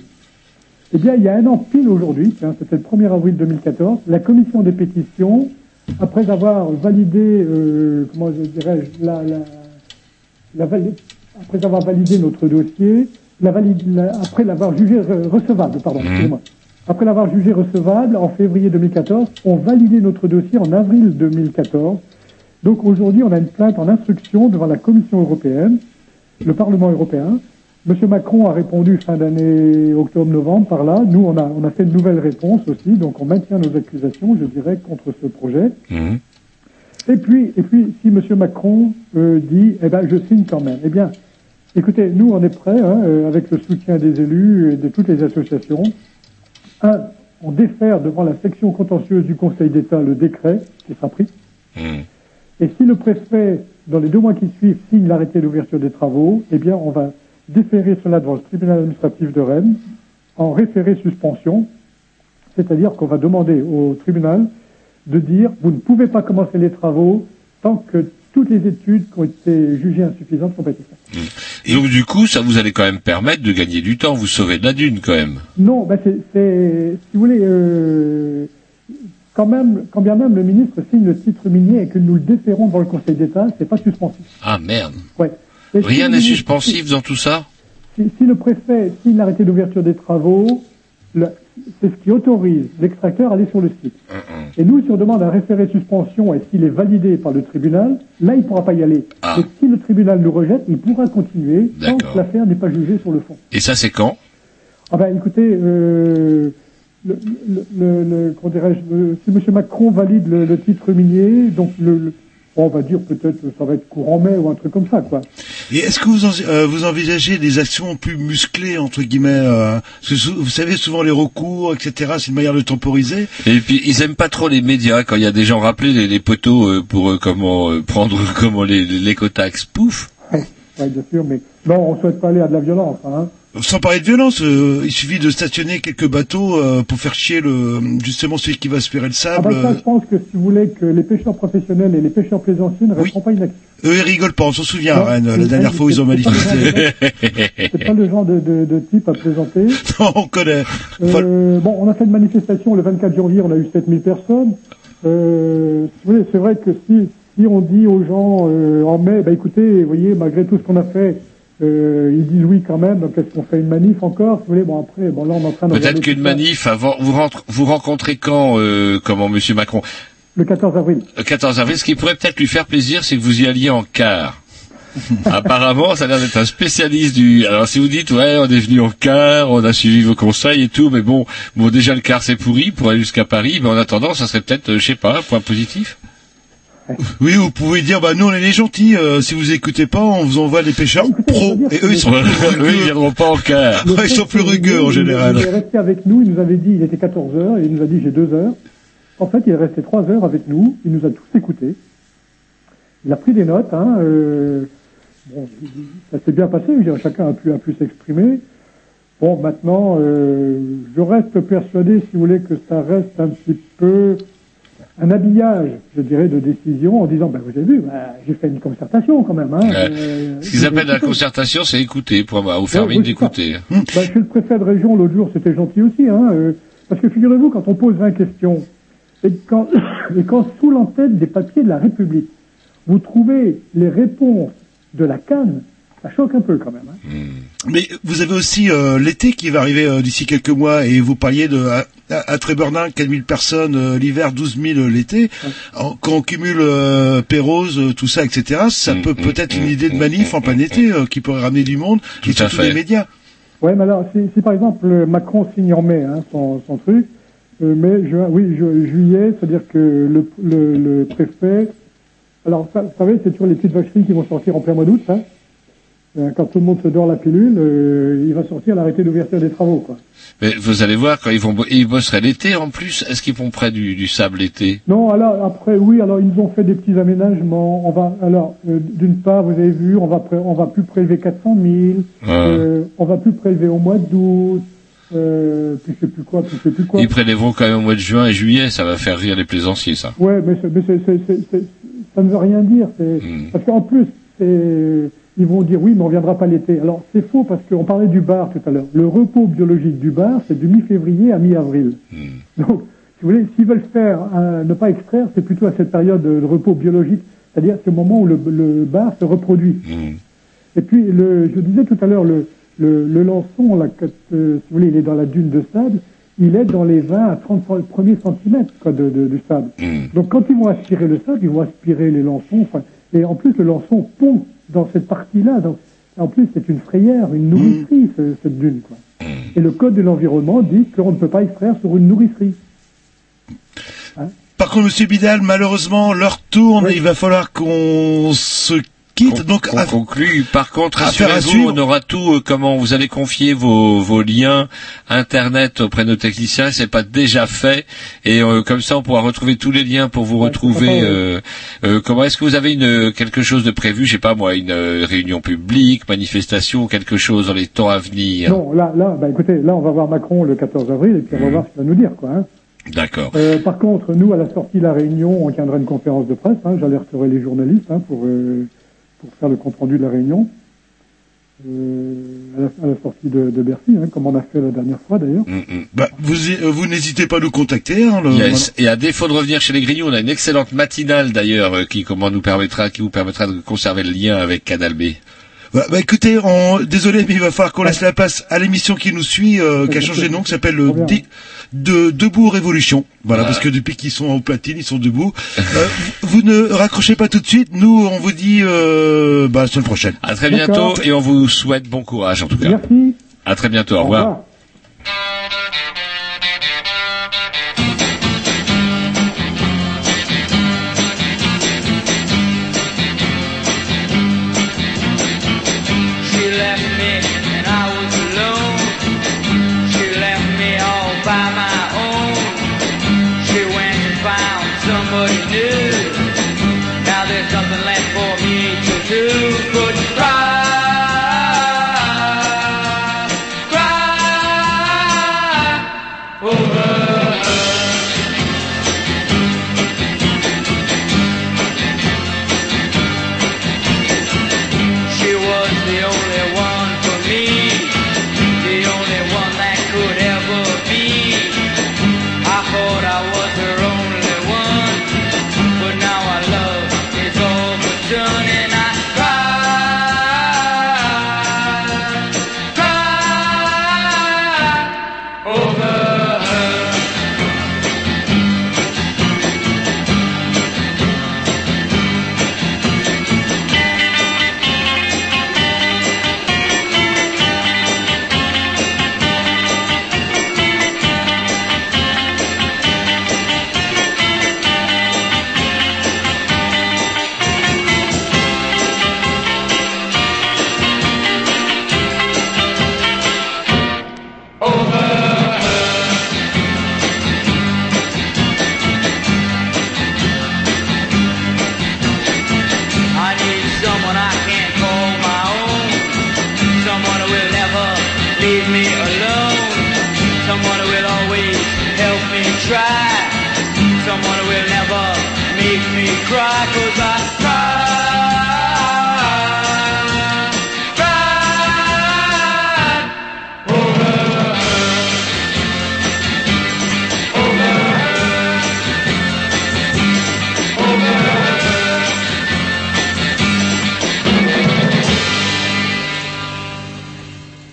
Eh bien, il y a un an pile aujourd'hui, hein, c'était le 1er avril 2014, la commission des pétitions, après avoir validé, euh, comment je dirais, la, la, la vali- après avoir validé notre dossier, la après l'avoir jugé re- recevable, pardon, excusez-moi. Après l'avoir jugé recevable en février 2014, on validé notre dossier en avril 2014. Donc aujourd'hui, on a une plainte en instruction devant la Commission européenne, le Parlement européen. Monsieur Macron a répondu fin d'année octobre-novembre par là. Nous, on a, on a fait une nouvelle réponse aussi, donc on maintient nos accusations, je dirais, contre ce projet. Et puis, et puis, si Monsieur Macron euh, dit, eh ben, je signe quand même. Eh bien, écoutez, nous, on est prêts, hein, euh, avec le soutien des élus et de toutes les associations. Un, on défère devant la section contentieuse du Conseil d'État le décret qui sera pris. Et si le préfet, dans les deux mois qui suivent, signe l'arrêté d'ouverture des travaux, eh bien, on va déférer cela devant le tribunal administratif de Rennes en référé suspension. C'est-à-dire qu'on va demander au tribunal de dire vous ne pouvez pas commencer les travaux tant que toutes les études qui ont été jugées insuffisantes n'ont pas été faites. Et donc du coup, ça vous allait quand même permettre de gagner du temps, vous sauver de la dune quand même. Non, ben c'est, c'est- si vous voulez, euh, quand même, quand bien même le ministre signe le titre minier et que nous le déférons dans le Conseil d'État, c'est pas suspensif. Ah merde. Ouais. Et Rien n'est suspensif dans tout ça? Si, si le préfet signe l'arrêté d'ouverture des travaux, c'est ce qui autorise l'extracteur à aller sur le site. Et nous, si on demande un référé de suspension et s'il est validé par le tribunal, là, il ne pourra pas y aller. Ah. Mais si le tribunal le rejette, il pourra continuer tant que l'affaire n'est pas jugée sur le fond. Et ça c'est quand? Ah ben, écoutez, euh, le, le, le, le- comment dirais-je, le- si M. Macron valide le, titre minier, donc le, on va dire peut-être que ça va être courant mai ou un truc comme ça, quoi. Et est-ce que vous, en- euh, vous envisagez des actions plus musclées entre guillemets euh, parce que Vous savez souvent les recours, etc. C'est une manière de temporiser. Et puis ils aiment pas trop les médias quand il y a des gens rappelés les, les poteaux euh, pour euh, comment euh, prendre comment les les l'écotaxe pouf. Oui, bien sûr, mais non, on souhaite pas aller à de la violence, hein. Sans parler de violence, euh, il suffit de stationner quelques bateaux euh, pour faire chier le justement celui qui va aspirer le Ah sable. ben ça, je pense que si vous voulez que les pêcheurs professionnels et les pêcheurs plaisanciers ne resteront pas inactifs. Eux, ils rigolent pas, on s'en souvient, Non, Rennes, la dernière fois où ils ont manifesté. C'est pas le genre de, de, de type à plaisanter. non, on connaît. Euh, bon, on a fait une manifestation le 24 janvier, on a eu 7000 personnes. Euh, si c'est vrai que si, si on dit aux gens euh, en mai, bah écoutez, vous voyez, malgré tout ce qu'on a fait, euh, ils disent oui quand même, donc est-ce qu'on fait une manif encore Si vous voulez, bon après, bon là on est en train de Peut-être qu'une manif avant vous rentre, vous rencontrez quand euh, comment Monsieur Macron? Le 14 avril. Le 14 avril, ce qui pourrait peut-être lui faire plaisir, c'est que vous y alliez en car. Apparemment, ça a l'air d'être un spécialiste du. Alors, si vous dites, ouais, on est venu en car, on a suivi vos conseils et tout, mais bon, bon, déjà le car c'est pourri pour aller jusqu'à Paris, mais en attendant, ça serait peut-être, euh, je sais pas, un point positif. Oui, vous pouvez dire, bah nous on est les gentils. euh, si vous écoutez pas, on vous envoie des pêcheurs pros. Et eux, ils sont Eux, ils viendront pas en. Le ils sont plus rugueux en général. Il est resté avec nous, il nous avait dit, il était 14 heures, et il nous a dit j'ai deux heures. En fait, il est resté trois heures avec nous, il nous a tous écoutés. Il a pris des notes, hein, euh, bon, ça s'est bien passé, dire, chacun a pu, a pu s'exprimer. Bon, maintenant, euh, je reste persuadé, si vous voulez, que ça reste un petit peu un habillage, je dirais, de décision en disant, ben, vous avez vu, ben, j'ai fait une concertation quand même. Hein. Euh, Ce qu'ils appellent la concertation, c'est écouter, point barre, ou faire Ouais, mine oui, d'écouter. Ben, chez le préfet de région, l'autre jour, c'était gentil aussi. Hein, euh, parce que figurez-vous, quand on pose 20 questions, et quand, et quand sous l'entête des papiers de la République, vous trouvez les réponses de la Cannes, ça choque un peu quand même. Hein. Mais vous avez aussi euh, l'été qui va arriver euh, d'ici quelques mois et vous parliez de à, à, à Trébernin 4000 personnes euh, l'hiver, 12 000 l'été. En- Quand on cumule euh, Pérouse, euh, tout ça, etc. Ça Mm, peut mm, peut-être mm, une idée de manif en plein été euh, qui pourrait ramener du monde Tout et surtout fait. des médias. Ouais, mais alors, si, si par exemple euh, Macron signe en mai hein, son, son truc, euh, mai, juin, oui, ju- juillet, c'est-à-dire que le, le, le préfet. Alors, ça, vous savez, c'est toujours les petites vacheries qui vont sortir en plein mois d'août, hein. Euh, Quand tout le monde se dort la pilule, euh, il va sortir l'arrêté d'ouverture des travaux, quoi. Mais vous allez voir, quand ils vont, ils bosseraient l'été en plus, est-ce qu'ils vont près du, du sable l'été? Non, alors après, oui, alors ils ont fait des petits aménagements. On va, alors, euh, d'une part, vous avez vu, on va, on va plus prélever 400 000, Ah. euh, on va plus prélever au mois d'août, euh, puis je sais plus quoi, puis je sais plus quoi. Ils prélèveront quand même au mois de juin et juillet, ça va faire rire les plaisanciers, ça. Ouais, mais, c'est- mais c'est- c'est- c'est- c'est- ça ne veut rien dire. c'est- Hmm. Parce qu'en plus, c'est- ils vont dire oui, mais on viendra pas l'été. Alors c'est faux parce qu'on parlait du bar tout à l'heure. Le repos biologique du bar, c'est du mi-février à mi-avril. Hmm. Donc, si vous voulez, s'ils veulent faire un- ne pas extraire, c'est plutôt à cette période de, repos biologique, c'est-à-dire c'est le moment où le, le bar se reproduit. Hmm. Et puis, le, je disais tout à l'heure, le, le, le lançon, là, quand, euh, si vous voulez, il est dans la dune de sable, il est dans les 20 à 30 cent- premiers centimètres quoi, de, de, du sable. Hmm. Donc quand ils vont aspirer le sable, ils vont aspirer les lançons. Et en plus, le lançon pond dans cette partie-là. Donc, en plus, c'est une frayère, une nourricerie, ce- cette dune. Quoi. Et le code de l'environnement dit qu'on ne peut pas extraire sur une nourricerie. Par contre, Monsieur Bidal, malheureusement, l'heure tourne et il va falloir qu'on se quitte. donc On conclut. Par contre, à rassurez-vous, on aura tout. euh, comment vous allez confier vos, vos liens internet auprès de nos techniciens. C'est pas déjà fait. Et euh, comme ça, on pourra retrouver tous les liens pour vous retrouver. euh, euh, comment est-ce que vous avez une quelque chose de prévu Je sais pas moi, une euh, réunion publique, manifestation, quelque chose dans les temps à venir? Non, là, là, bah écoutez, là, on va voir Macron le 14 avril et puis on va voir ce qu'il va nous dire, quoi. Hein. D'accord. Euh, par contre, nous, à la sortie de la réunion, on tiendra une conférence de presse. Hein, J'alerterai les journalistes hein, pour, euh, pour faire le compte rendu de la réunion. Euh, à, la, à la sortie de, de Bercy, hein, comme on a fait la dernière fois d'ailleurs. Bah, vous, euh, vous n'hésitez pas à nous contacter. Hein, le- Yes. Et à défaut de revenir chez les Grignoux, on a une excellente matinale d'ailleurs euh, qui comment nous permettra, qui vous permettra de conserver le lien avec Canal B. Bah, bah, écoutez, on... désolé, mais il va falloir qu'on laisse la place à l'émission qui nous suit, euh, qui a changé de nom, qui s'appelle euh, Di- de Debout Révolution. Voilà, Voilà. parce que depuis qu'ils sont au platine, ils sont debout. Euh, vous ne raccrochez pas tout de suite. Nous, on vous dit euh, bah, à la semaine prochaine. À très bientôt et on vous souhaite bon courage en tout cas. Merci. À très bientôt. Au revoir. Me